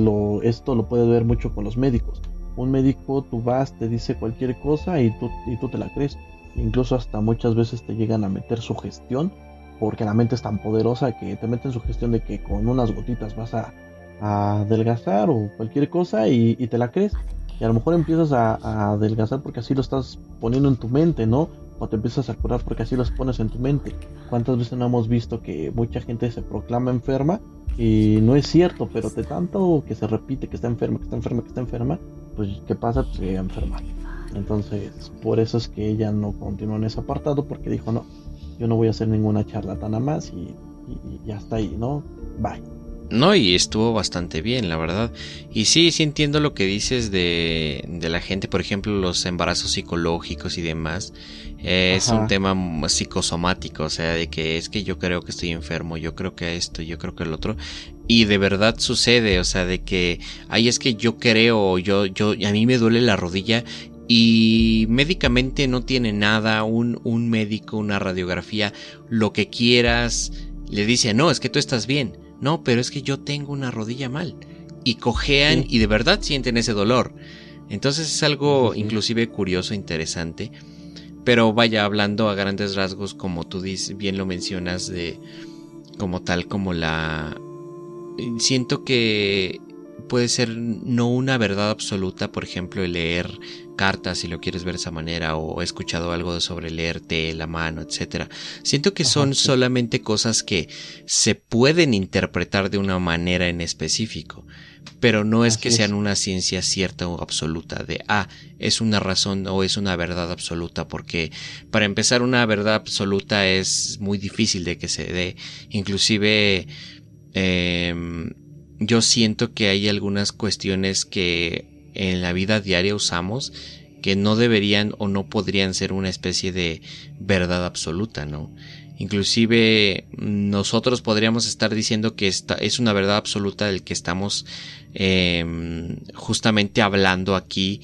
esto lo puedes ver mucho con los médicos. Un médico, tú vas, te dice cualquier cosa y tú, y tú te la crees. Incluso hasta muchas veces te llegan a meter su gestión, porque la mente es tan poderosa que te meten su gestión de que con unas gotitas vas a a adelgazar o cualquier cosa y, te la crees. Y a lo mejor empiezas a, adelgazar porque así lo estás poniendo en tu mente, ¿no? O te empiezas a curar porque así los pones en tu mente. ¿Cuántas veces no hemos visto que mucha gente se proclama enferma y no es cierto, pero de tanto que se repite que está enferma, que está enferma, que está enferma, pues ¿qué pasa? Pues se enferma. Entonces, por eso es que ella no continuó en ese apartado porque dijo, no, yo no voy a hacer ninguna charlatana más y, y, y ya está ahí, ¿no? Bye.
No, y estuvo bastante bien, la verdad. Y sí, sí entiendo lo que dices de, de la gente, por ejemplo, los embarazos psicológicos y demás. es un tema psicosomático, o sea, de que es que yo creo que estoy enfermo, yo creo que esto, yo creo que el otro. Y de verdad sucede, o sea, de que, ahí es que yo creo, yo, yo, a mí me duele la rodilla y médicamente no tiene nada, un, un médico, una radiografía, lo que quieras, le dice, no, es que tú estás bien no, pero es que yo tengo una rodilla mal. Y cojean y de verdad sienten ese dolor. Entonces es algo inclusive curioso, interesante. Pero vaya hablando a grandes rasgos, como tú bien lo mencionas, de como tal, como la... Siento que puede ser no una verdad absoluta, por ejemplo, el leer cartas si lo quieres ver de esa manera o he escuchado algo sobre leerte la mano, etcétera. Siento que son solamente cosas que se pueden interpretar de una manera en específico, pero no es que sean una ciencia cierta o absoluta de ah, es una razón o es una verdad absoluta, porque para empezar una verdad absoluta es muy difícil de que se dé, inclusive em, yo siento que hay algunas cuestiones que en la vida diaria usamos que no deberían o no podrían ser una especie de verdad absoluta, ¿no? Inclusive nosotros podríamos estar diciendo que esta es una verdad absoluta del que estamos em, justamente hablando aquí,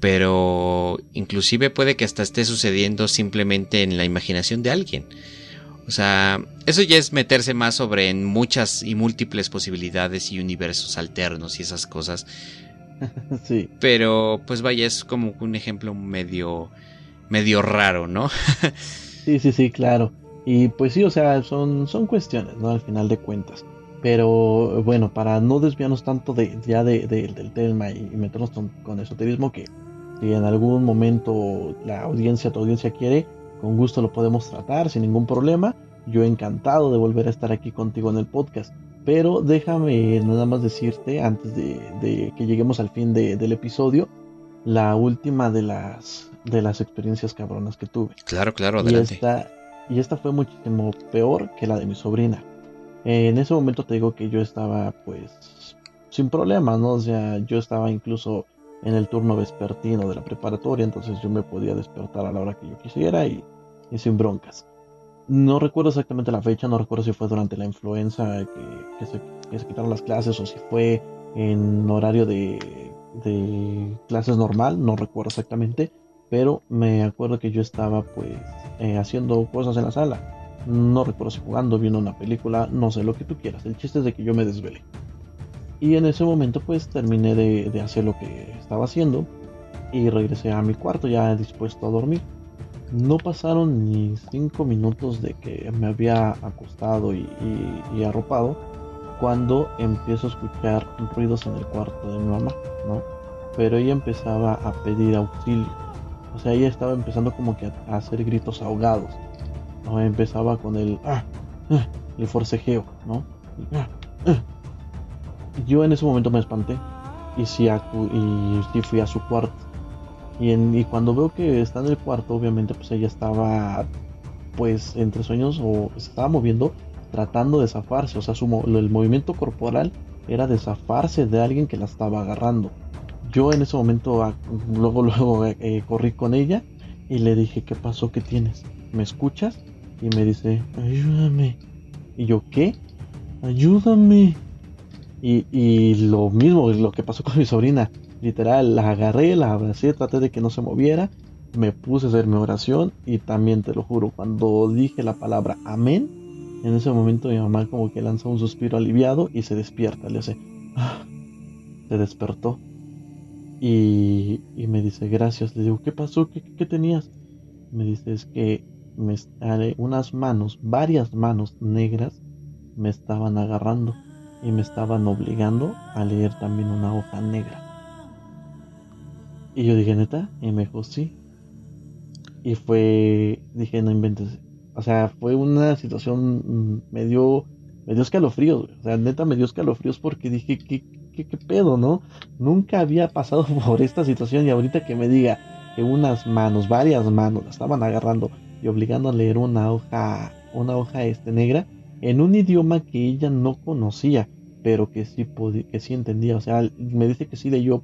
pero inclusive puede que hasta esté sucediendo simplemente en la imaginación de alguien. O sea, eso ya es meterse más sobre en muchas y múltiples posibilidades y universos alternos y esas cosas sí. Pero pues vaya, es como un ejemplo medio, medio raro, ¿no?
sí, sí, sí, claro. Y pues sí, o sea, son, son cuestiones, ¿no? Al final de cuentas. Pero bueno, para no desviarnos tanto de, ya de, del tema y, meternos con, esoterismo, que si en algún momento la audiencia, tu audiencia quiere, con gusto lo podemos tratar sin ningún problema. Yo encantado de volver a estar aquí contigo en el podcast. Pero déjame nada más decirte, antes de, que lleguemos al fin del episodio, la última de las, de las experiencias cabronas que tuve.
Claro, claro, adelante.
Y esta, y esta fue muchísimo peor que la de mi sobrina. En ese momento te digo que yo estaba pues sin problemas, ¿no? O sea, yo estaba incluso en el turno vespertino de la preparatoria, entonces yo me podía despertar a la hora que yo quisiera y sin broncas. No recuerdo exactamente la fecha, no recuerdo si fue durante la influenza que, se, quitaron las clases o si fue en horario de, clases normal, no recuerdo exactamente, pero me acuerdo que yo estaba pues eh, haciendo cosas en la sala. No recuerdo si jugando, viendo una película, no sé lo que tú quieras. El chiste es de que yo me desvelé. Y en ese momento pues terminé de, de hacer lo que estaba haciendo y regresé a mi cuarto ya dispuesto a dormir. No pasaron ni cinco minutos de que me había acostado y, arropado cuando empiezo a escuchar ruidos en el cuarto de mi mamá, ¿no? Pero ella empezaba a pedir auxilio. O sea, ella estaba empezando como que a, hacer gritos ahogados. ¿no? Empezaba con el, ah, ah, el forcejeo, ¿no? Ah, Yo en ese momento me espanté y sí, y sí fui a su cuarto y, cuando veo que está en el cuarto, obviamente pues ella estaba pues entre sueños o se estaba moviendo tratando de zafarse. O sea, su, el movimiento corporal era de zafarse de alguien que la estaba agarrando. Yo en ese momento luego luego eh, eh, corrí con ella y le dije, ¿qué pasó? ¿Qué tienes? ¿Me escuchas? Y me dice, ayúdame. Y yo, ¿qué? Ayúdame. Y, y lo mismo, lo que pasó con mi sobrina. Literal, la agarré, la abracé, traté de que no se moviera, me puse a hacer mi oración y también te lo juro, cuando dije la palabra amén, en ese momento mi mamá como que lanzó un suspiro aliviado y se despierta, le hace, ah", se despertó y, me dice gracias, le digo, ¿qué pasó? ¿Qué, tenías? Me dice, es que me, unas manos, varias manos negras me estaban agarrando y me estaban obligando a leer también una hoja negra. Y yo dije, neta, y me dijo, sí. Y fue, dije, no inventes. O sea, fue una situación, mm, me dio, me dio escalofríos, o sea, neta me dio escalofríos porque dije, ¿qué, qué, qué pedo, no? Nunca había pasado por esta situación y ahorita que me diga que unas manos, varias manos, la estaban agarrando y obligando a leer una hoja, una hoja este negra, en un idioma que ella no conocía, pero que sí, que sí entendía. O sea, me dice que sí leyó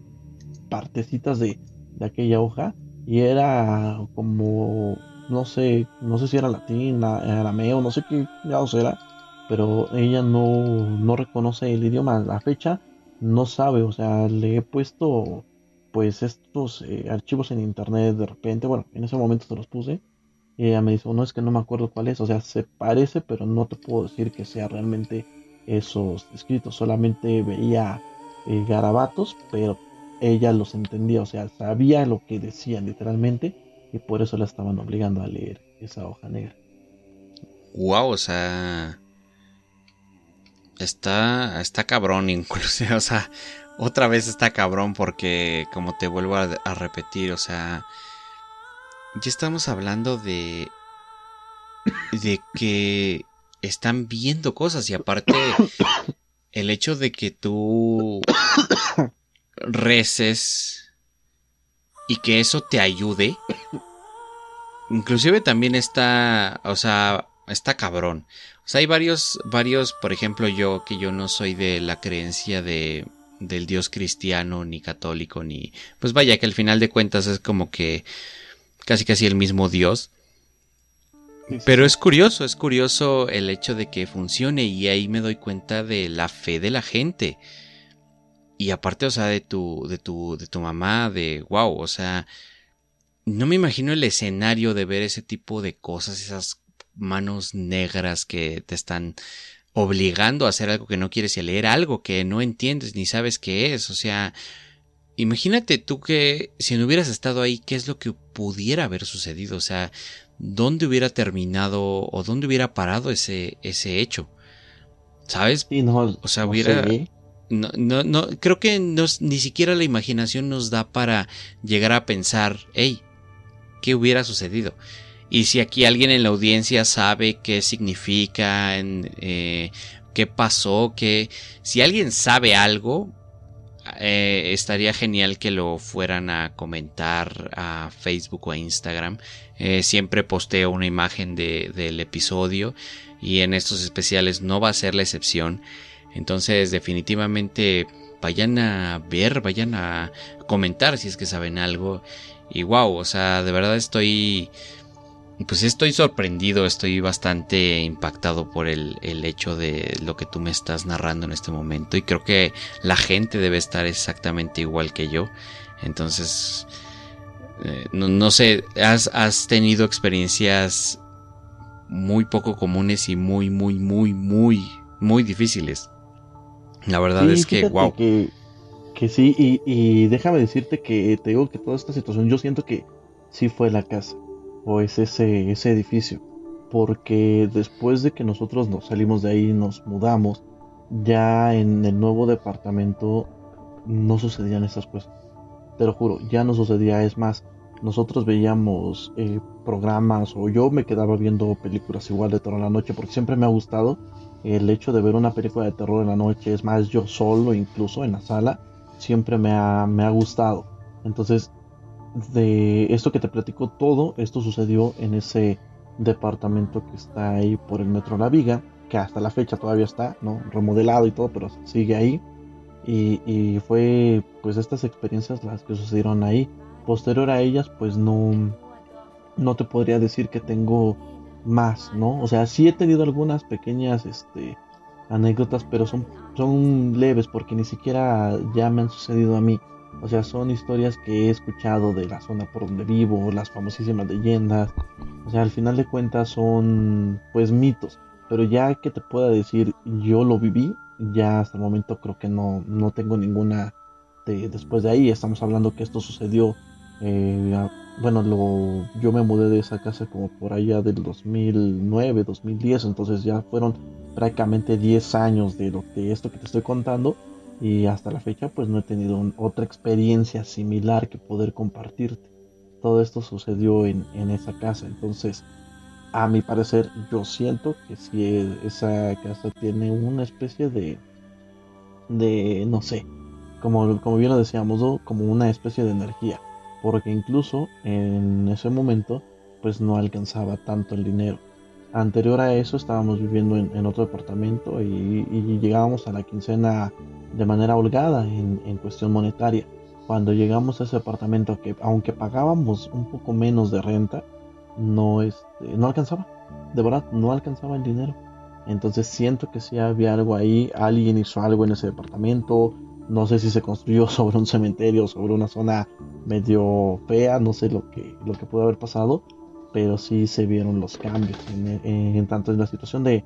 partecitas de, de aquella hoja y era como, no sé, no sé si era latín, arameo, no sé qué era, pero ella no, no reconoce el idioma. La fecha no sabe, o sea, le he puesto pues estos eh, archivos en internet de repente, bueno, en ese momento se los puse. Y ella me dijo, no es que no me acuerdo cuál es, o sea, se parece, pero no te puedo decir que sea realmente esos escritos, solamente veía eh, garabatos, pero ella los entendía, o sea, sabía lo que decían literalmente y por eso la estaban obligando a leer esa hoja negra.
Wow, o sea, está está cabrón incluso, o sea, otra vez está cabrón porque como te vuelvo a, repetir, o sea, ya estamos hablando de de que están viendo cosas y aparte el hecho de que tú reces y que eso te ayude, inclusive también está, o sea, está cabrón. O sea, hay varios, varios, por ejemplo, yo que yo no soy de la creencia de del Dios cristiano, ni católico, ni... Pues vaya, que al final de cuentas es como que casi casi el mismo Dios. Pero es curioso, es curioso el hecho de que funcione y ahí me doy cuenta de la fe de la gente. Y aparte, o sea, de tu, de tu, de tu mamá, de wow, o sea, no me imagino el escenario de ver ese tipo de cosas, esas manos negras que te están obligando a hacer algo que no quieres y a leer algo que no entiendes ni sabes qué es. O sea, imagínate tú que si no hubieras estado ahí, ¿qué es lo que pudiera haber sucedido? O sea, ¿dónde hubiera terminado o dónde hubiera parado ese, ese hecho? ¿Sabes?
no,
o sea, hubiera... No, no, no, creo que ni siquiera la imaginación nos da para llegar a pensar, hey, ¿qué hubiera sucedido? Y si aquí alguien en la audiencia sabe qué significa, eh, qué pasó, que si alguien sabe algo, eh, estaría genial que lo fueran a comentar a Facebook o a Instagram. Eh, siempre posteo una imagen del episodio y en estos especiales no va a ser la excepción. Entonces definitivamente vayan a ver, vayan a comentar si es que saben algo. Y wow, o sea, de verdad estoy pues estoy sorprendido, estoy bastante impactado por el, hecho de lo que tú me estás narrando en este momento y creo que la gente debe estar exactamente igual que yo. Entonces, eh, no, sé, has, has, tenido experiencias muy poco comunes y muy, muy, muy, muy, muy difíciles. La verdad es que, wow.
Que, que sí, y, y déjame decirte que te digo que toda esta situación yo siento que sí fue la casa o es ese, ese edificio. Porque después de que nosotros nos salimos de ahí y nos mudamos, ya en el nuevo departamento no sucedían esas cosas. Te lo juro, ya no sucedía. Es más, nosotros veíamos eh, programas o yo me quedaba viendo películas igual de en la noche porque siempre me ha gustado el hecho de ver una película de terror en la noche. Es más, yo solo incluso en la sala siempre me ha, me ha gustado. Entonces de esto que te platico, todo esto sucedió en ese departamento que está ahí por el metro La Viga, que hasta la fecha todavía está, ¿no? Remodelado y todo, pero sigue ahí. Y, fue pues estas experiencias las que sucedieron ahí. Posterior a ellas, pues no, no te podría decir que tengo más, ¿no? O sea, sí he tenido algunas pequeñas este, anécdotas, pero son, son leves porque ni siquiera ya me han sucedido a mí. O sea, son historias que he escuchado de la zona por donde vivo, las famosísimas leyendas. O sea, al final de cuentas son pues mitos. Pero ya que te pueda decir yo lo viví, ya hasta el momento creo que no, no tengo ninguna de, después de ahí. Estamos hablando que esto sucedió. Eh, bueno, lo, yo me mudé de esa casa como por allá del 2009, 2010. Entonces ya fueron prácticamente 10 años de, lo, de esto que te estoy contando y hasta la fecha pues no he tenido otra experiencia similar que poder compartirte. Todo esto sucedió en, esa casa, entonces a mi parecer yo siento que si esa casa tiene una especie de, de no sé, como, como bien lo decíamos, como una especie de energía, porque incluso en ese momento pues no alcanzaba tanto el dinero. Anterior a eso estábamos viviendo en, otro departamento y, llegábamos a la quincena de manera holgada en, en, cuestión monetaria. Cuando llegamos a ese departamento, que aunque pagábamos un poco menos de renta, no, este, no alcanzaba. De verdad, no alcanzaba el dinero. Entonces siento que si había algo ahí, alguien hizo algo en ese departamento, no sé si se construyó sobre un cementerio, sobre una zona medio fea, no sé lo que, lo que pudo haber pasado, pero sí se vieron los cambios. En, tanto en la situación de,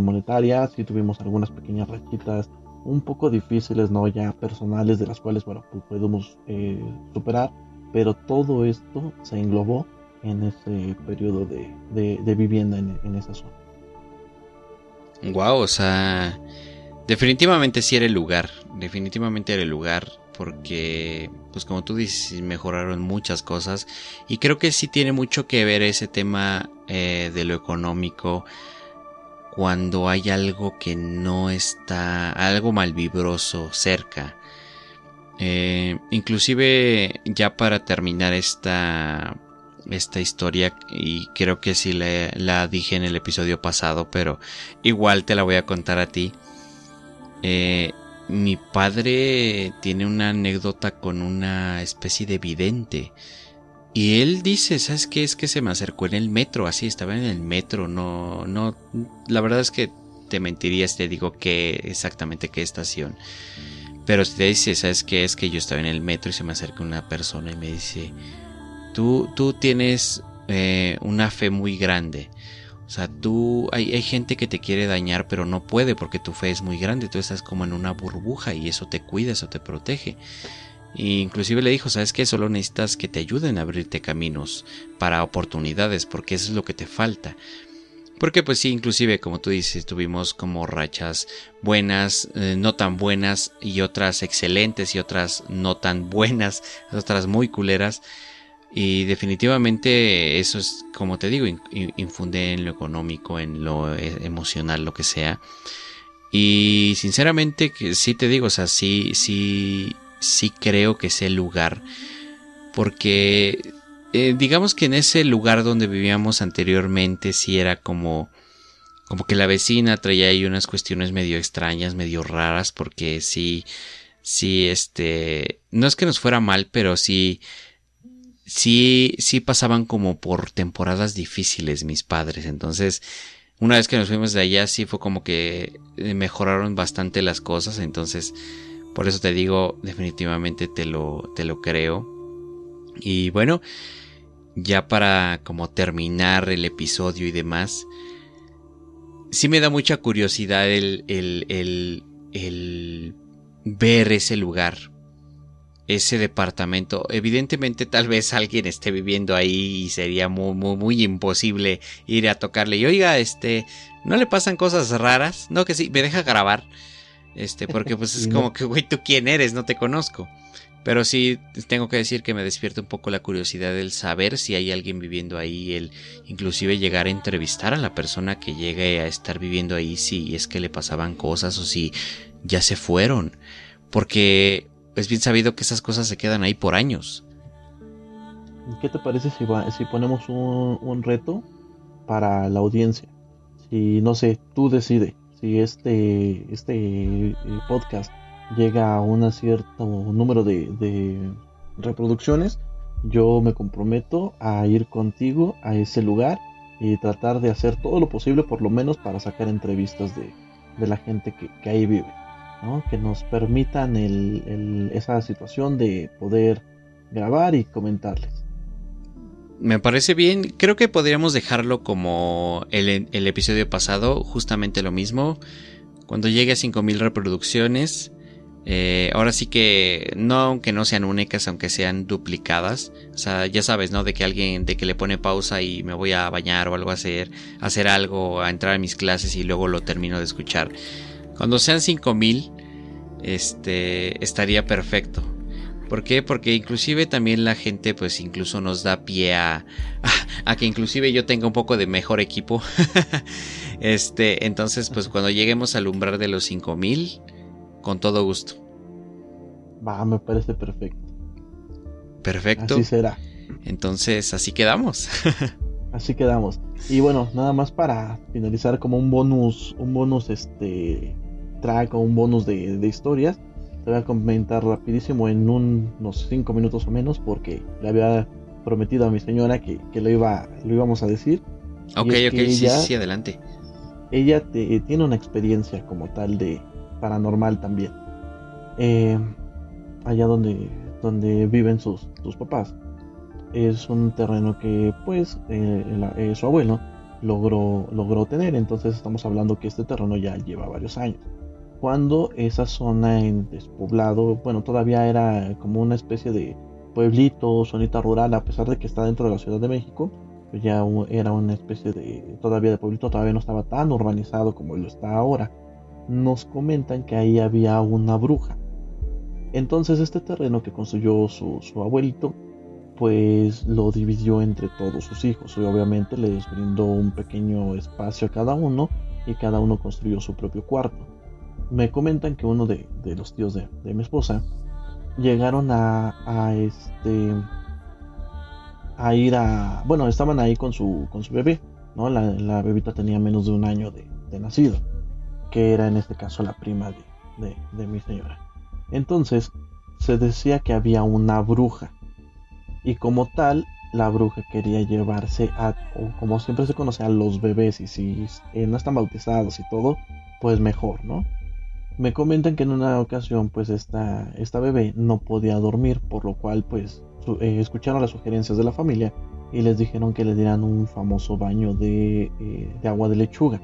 monetaria, sí tuvimos algunas pequeñas rachitas un poco difíciles, no ya personales, de las cuales bueno, pues podemos eh, superar, pero todo esto se englobó en ese periodo de, vivienda en, en esa zona.
Wow, o sea, definitivamente sí era el lugar, definitivamente era el lugar porque, pues como tú dices, mejoraron muchas cosas y creo que sí tiene mucho que ver ese tema eh, de lo económico cuando hay algo que no está, algo malvibroso cerca. Eh, inclusive ya para terminar esta esta historia y creo que sí la dije en el episodio pasado, pero igual te la voy a contar a ti. Eh, mi padre tiene una anécdota con una especie de vidente. Y él dice, ¿sabes qué? Es que se me acercó en el metro, así, estaba en el metro, no, no, la verdad es que te mentiría si te digo que exactamente qué estación. Pero si te dice, ¿sabes qué? Es que yo estaba en el metro y se me acerca una persona y me dice, tú, tú tienes eh, una fe muy grande o sea, tú, hay, hay, gente que te quiere dañar, pero no puede porque tu fe es muy grande. Tú estás como en una burbuja y eso te cuida, eso te protege. E inclusive le dijo, ¿sabes qué? Solo necesitas que te ayuden a abrirte caminos para oportunidades, porque eso es lo que te falta. Porque pues sí, inclusive como tú dices, tuvimos como rachas buenas, eh, no tan buenas y otras excelentes y otras no tan buenas, otras muy culeras. Y definitivamente eso es, como te digo, infunde en lo económico, en lo eh, emocional, lo que sea. Y sinceramente, sí te digo, o sea, sí, sí, sí creo que es el lugar. Porque eh, digamos que en ese lugar donde vivíamos anteriormente sí era como como que la vecina traía ahí unas cuestiones medio extrañas, medio raras, porque sí, sí, este, no es que nos fuera mal, pero sí, sí, sí pasaban como por temporadas difíciles mis padres. Entonces, una vez que nos fuimos de allá, sí fue como que eh, mejoraron bastante las cosas. Entonces, por eso te digo, definitivamente te lo, te lo creo. Y bueno, ya para como terminar el episodio y demás, sí me da mucha curiosidad el, el, el, el ver ese lugar ese departamento. Evidentemente tal vez alguien esté viviendo ahí y sería muy, muy, muy imposible ir a tocarle y oiga, este, ¿no le pasan cosas raras? No, que sí, me deja grabar. Este, porque pues es como que, güey, ¿tú quién eres? No te conozco. Pero sí, tengo que decir que me despierta un poco la curiosidad del saber si hay alguien viviendo ahí, el inclusive llegar a entrevistar a la persona que llegue a estar viviendo ahí, si es que le pasaban cosas o si ya se fueron. Porque es bien sabido que esas cosas se quedan ahí por años.
¿Qué te parece si, si ponemos un, reto para la audiencia? Si, no sé, tú decides si este, este eh, podcast llega a un cierto número de, reproducciones, yo me comprometo a ir contigo a ese lugar y tratar de hacer todo lo posible, por lo menos para sacar entrevistas de, la gente que ahí vive que nos permitan esa situación de poder grabar y comentarles.
Me parece bien, creo que podríamos dejarlo como el, episodio pasado, justamente lo mismo. Cuando llegue a 5000 reproducciones, eh, ahora sí que no aunque no sean únicas, aunque sean duplicadas. O sea, ya sabes, ¿no? De que alguien, de que le pone pausa y me voy a bañar o algo a hacer, hacer algo, a entrar a mis clases y luego lo termino de escuchar. Cuando sean 5000, este, estaría perfecto. ¿Por qué? Porque inclusive también la gente pues incluso nos da pie a, a, que inclusive yo tenga un poco de mejor equipo. este, entonces pues cuando lleguemos al umbral de los 5000, con todo gusto.
Va, me parece perfecto.
Perfecto.
Así será.
Entonces así quedamos.
Así quedamos. Y bueno, nada más para finalizar como un bonus, un bonus este track o un bonus de, historias. Te voy a comentar rapidísimo en unos 5 minutos o menos porque le había prometido a mi señora que, lo, iba, lo íbamos a decir.
Ok, ok, sí, sí, adelante.
Ella tiene una experiencia como tal de paranormal también. Eh, allá donde, donde viven sus, sus papás es un terreno que pues eh, eh, su abuelo logró, logró tener. Entonces estamos hablando que este terreno ya lleva varios años. Cuando esa zona en despoblado, bueno, todavía era como una especie de pueblito, zonita rural, a pesar de que está dentro de la Ciudad de México, pues ya era una especie de, todavía de pueblito, todavía no estaba tan urbanizado como lo está ahora. Nos comentan que ahí había una bruja. Entonces este terreno que construyó su, su abuelito pues lo dividió entre todos sus hijos y obviamente les brindó un pequeño espacio a cada uno y cada uno construyó su propio cuarto. Me comentan que uno de, los tíos de, mi esposa llegaron a, este a ir a bueno estaban ahí con su con su bebé no la, bebita tenía menos de un año de, nacido que era en este caso la prima de, de mi señora entonces se decía que había una bruja y como tal la bruja quería llevarse a, como siempre se conoce, a los bebés y si eh, no están bautizados y todo, pues mejor, ¿no? Me comentan que en una ocasión pues esta, esta bebé no podía dormir, por lo cual pues eh, escucharon las sugerencias de la familia y les dijeron que le dieran un famoso baño de, eh, de agua de lechuga,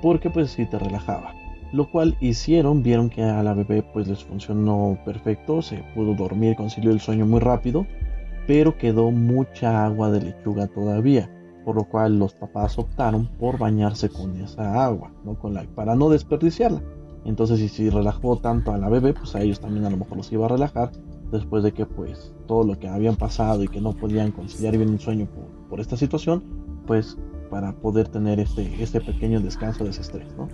porque pues sí te relajaba. Lo cual hicieron, vieron que a la bebé pues les funcionó perfecto, se pudo dormir, concilió el sueño muy rápido pero quedó mucha agua de lechuga todavía, por lo cual los papás optaron por bañarse con esa agua, ¿no? con la, para no desperdiciarla. Entonces, si, si relajó tanto a la bebé, pues a ellos también a lo mejor los iba a relajar después de que pues todo lo que habían pasado y que no podían conciliar bien el sueño por, esta situación, pues para poder tener este, este pequeño descanso de ese estrés, ¿no?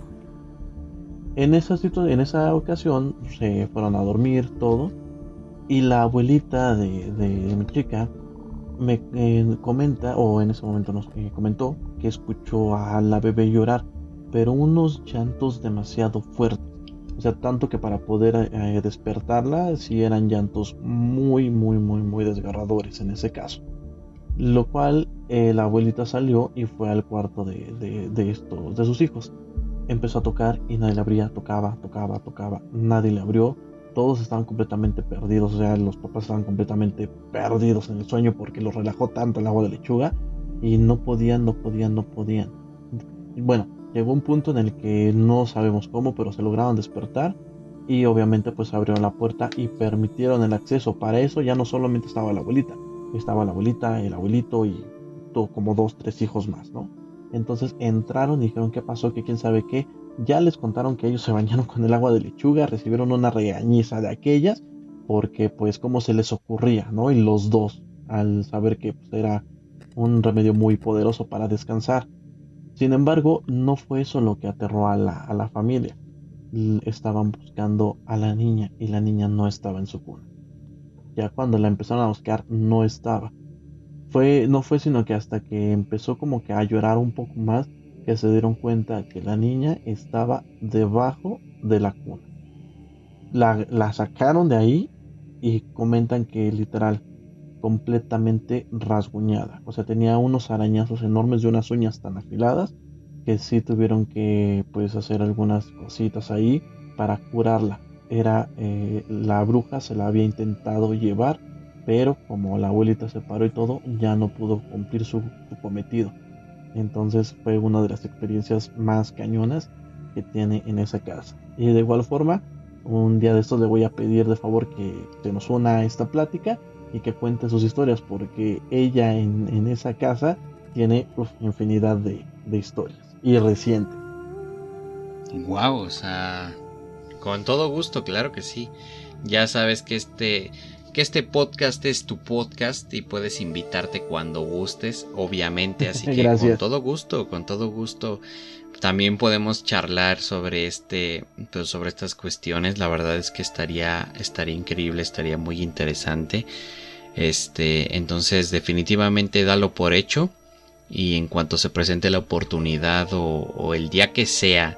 En esa, en esa ocasión se fueron a dormir todo y la abuelita de, mi chica me eh, comenta, o en ese momento nos eh, comentó, que escuchó a la bebé llorar, pero unos llantos demasiado fuertes. O sea, tanto que para poder eh, despertarla, sí eran llantos muy, muy, muy, muy desgarradores en ese caso. Lo cual la abuelita salió y fue al cuarto de, de, de, estos, de sus hijos. Empezó a tocar y nadie le abría, tocaba, tocaba, tocaba, nadie le abrió todos estaban completamente perdidos, o sea, los papás estaban completamente perdidos en el sueño porque los relajó tanto el agua de lechuga y no podían, no podían, no podían. Bueno, llegó un punto en el que no sabemos cómo, pero se lograron despertar y obviamente pues abrieron la puerta y permitieron el acceso. Para eso ya no solamente estaba la abuelita, estaba la abuelita, el abuelito y como dos, tres hijos más, ¿no? Entonces entraron y dijeron qué pasó, que quién sabe qué, ya les contaron que ellos se bañaron con el agua de lechuga, recibieron una regañiza de aquellas, porque pues como se les ocurría, ¿no? Y los dos, al saber que pues, era un remedio muy poderoso para descansar. Sin embargo, no fue eso lo que aterró a la, la familia. Estaban buscando a la niña y la niña no estaba en su cuna. Ya cuando la empezaron a buscar, no estaba. Fue, no fue sino que hasta que empezó como que a llorar un poco más, que se dieron cuenta que la niña estaba debajo de la cuna. La, sacaron de ahí y comentan que literal completamente rasguñada. O sea, tenía unos arañazos enormes de unas uñas tan afiladas que sí tuvieron que pues hacer algunas cositas ahí para curarla. Era eh, la bruja se la había intentado llevar, pero como la abuelita se paró y todo, ya no pudo cumplir su cometido. Entonces fue una de las experiencias más cañonas que tiene en esa casa. Y de igual forma, un día de estos le voy a pedir de favor que se nos una esta plática y que cuente sus historias, porque ella en, esa casa tiene infinidad de, de historias y reciente.
Wow, o sea, con todo gusto, claro que sí. Ya sabes que este que este podcast es tu podcast y puedes invitarte cuando gustes, obviamente, así que con todo gusto, con todo gusto. También podemos charlar sobre este, pues, sobre estas cuestiones. La verdad es que estaría, estaría increíble, estaría muy interesante. Este, entonces definitivamente dalo por hecho. y en cuanto se presente la oportunidad o, el día que sea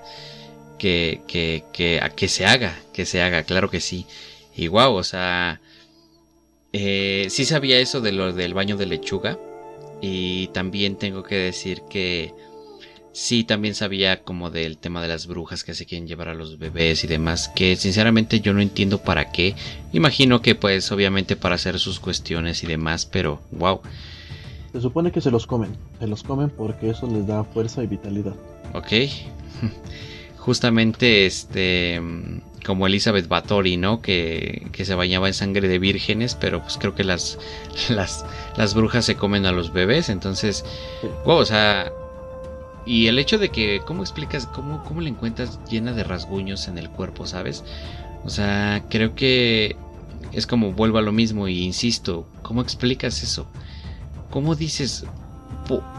que, que, que, que se haga, que se haga, claro que sí. Y wow, o sea, eh, sí sabía eso de lo del baño de lechuga. Y también tengo que decir que sí, también sabía como del tema de las brujas que se quieren llevar a los bebés y demás. Que sinceramente yo no entiendo para qué. Imagino que pues obviamente para hacer sus cuestiones y demás, pero wow.
Se supone que se los comen. Se los comen porque eso les da fuerza y vitalidad.
Ok. Justamente este como Elizabeth Bathory, ¿no? Que, se bañaba en sangre de vírgenes, pero pues creo que las, las, las brujas se comen a los bebés, entonces, wow, o sea, y el hecho de que, ¿cómo explicas, cómo, cómo la encuentras llena de rasguños en el cuerpo, ¿sabes? O sea, creo que es como vuelvo a lo mismo y insisto, ¿cómo explicas eso? ¿Cómo dices,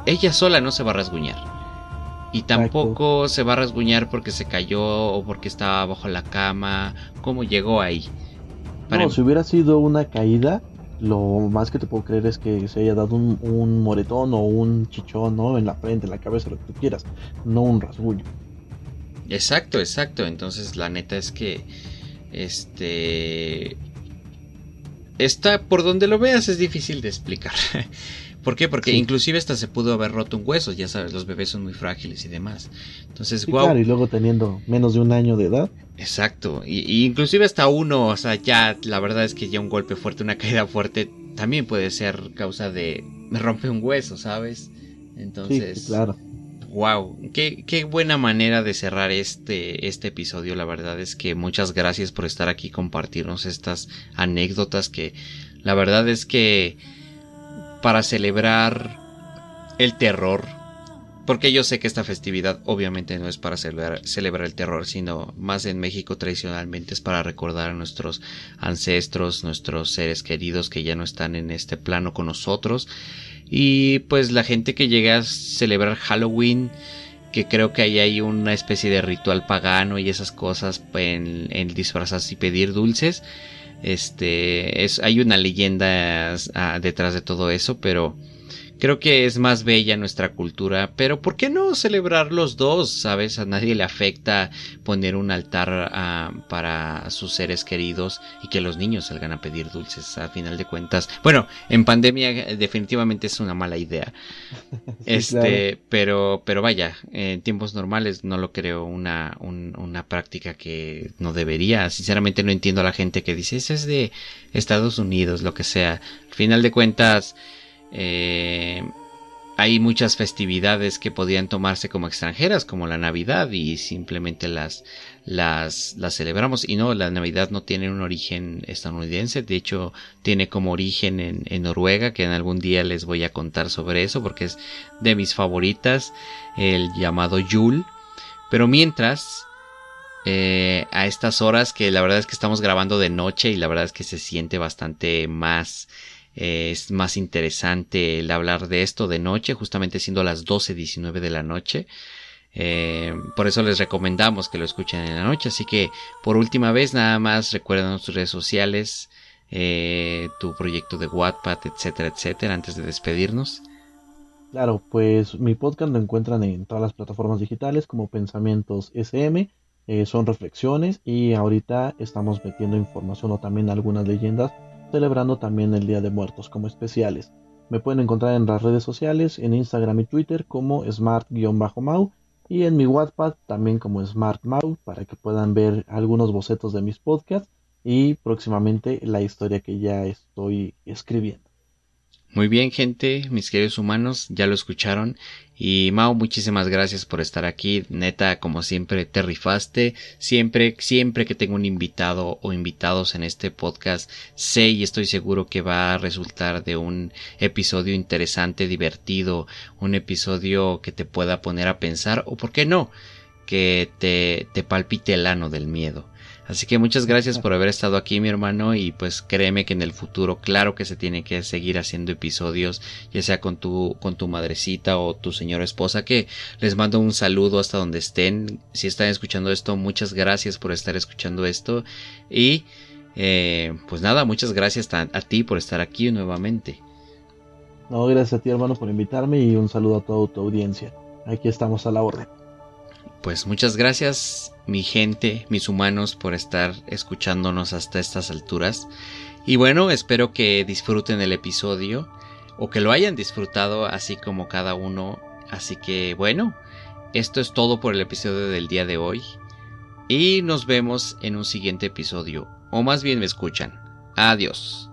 ella sola no se va a rasguñar? Y tampoco se va a rasguñar porque se cayó o porque estaba bajo la cama. ¿Cómo llegó ahí?
No, em- si hubiera sido una caída, lo más que te puedo creer es que se haya dado un, moretón o un chichón, ¿no? En la frente, en la cabeza, lo que tú quieras. No un rasguño.
Exacto, exacto. Entonces la neta es que... Este... Está por donde lo veas es difícil de explicar. ¿Por qué? Porque inclusive hasta se pudo haber roto un hueso, ya sabes, los bebés son muy frágiles y demás. Entonces,
Claro, y luego teniendo menos de un año de edad.
Exacto, y, inclusive hasta uno, o sea, ya la verdad es que ya un golpe fuerte, una caída fuerte, también puede ser causa de me rompe un hueso, ¿sabes? Entonces,
sí, claro.
Wow, qué, qué, buena manera de cerrar este, este episodio. La verdad es que muchas gracias por estar aquí, compartirnos estas anécdotas que la verdad es que para celebrar el terror. Porque yo sé que esta festividad obviamente no es para celebrar, el terror, sino más en México tradicionalmente es para recordar a nuestros ancestros, nuestros seres queridos que ya no están en este plano con nosotros. Y pues la gente que llega a celebrar Halloween, que creo que ahí hay una especie de ritual pagano y esas cosas en, en disfrazarse y pedir dulces. Este, es, hay una leyenda ah, detrás de todo eso, pero creo que es más bella nuestra cultura. Pero ¿por qué no celebrar los dos? ¿Sabes? A nadie le afecta poner un altar ah, para sus seres queridos y que los niños salgan a pedir dulces a final de cuentas. Bueno, en pandemia eh, definitivamente es una mala idea. este, pero, pero vaya, en tiempos normales no lo creo una, una práctica que no debería. Sinceramente no entiendo a la gente que dice, eso es de Estados Unidos, lo que sea. Al final de cuentas, eh, hay muchas festividades que podían tomarse como extranjeras, como la Navidad, y simplemente las, las, las celebramos. Y no, la Navidad no tiene un origen estadounidense, de hecho tiene como origen en, en Noruega, que en algún día les voy a contar sobre eso, porque es de mis favoritas, el llamado Yule. Pero mientras, eh, a estas horas que la verdad es que estamos grabando de noche y la verdad es que se siente bastante más es más interesante el hablar de esto de noche, justamente siendo las 12.19 de la noche. Eh, por eso les recomendamos que lo escuchen en la noche. Así que por última vez, nada más recuerden tus redes sociales, eh, tu proyecto de Wattpad, etcétera, etcétera, antes de despedirnos.
Claro, pues mi podcast lo encuentran en todas las plataformas digitales como Pensamientos SM. Eh, son reflexiones y ahorita estamos metiendo información o también algunas leyendas celebrando también el Día de Muertos como especiales. Me pueden encontrar en las redes sociales, en Instagram y Twitter como smart-mau y en mi WhatsApp también como SmartMau para que puedan ver algunos bocetos de mis podcasts y próximamente la historia que ya estoy escribiendo.
Muy bien, gente, mis queridos humanos, ya lo escucharon. Y Mao, muchísimas gracias por estar aquí. Neta, como siempre, te rifaste. Siempre, siempre que tengo un invitado o invitados en este podcast, sé y estoy seguro que va a resultar de un episodio interesante, divertido, un episodio que te pueda poner a pensar o, por qué no, que te, te palpite el ano del miedo. Así que muchas gracias por haber estado aquí, mi hermano, y pues créeme que en el futuro, claro que se tiene que seguir haciendo episodios, ya sea con tu, con tu madrecita o tu señora esposa, que les mando un saludo hasta donde estén. Si están escuchando esto, muchas gracias por estar escuchando esto. Y eh, pues nada, muchas gracias a, a ti por estar aquí nuevamente.
No, gracias a ti hermano por invitarme y un saludo a toda tu audiencia. Aquí estamos a la orden.
Pues muchas gracias mi gente, mis humanos, por estar escuchándonos hasta estas alturas. Y bueno, espero que disfruten el episodio o que lo hayan disfrutado así como cada uno. Así que bueno, esto es todo por el episodio del día de hoy. Y nos vemos en un siguiente episodio. O más bien me escuchan. Adiós.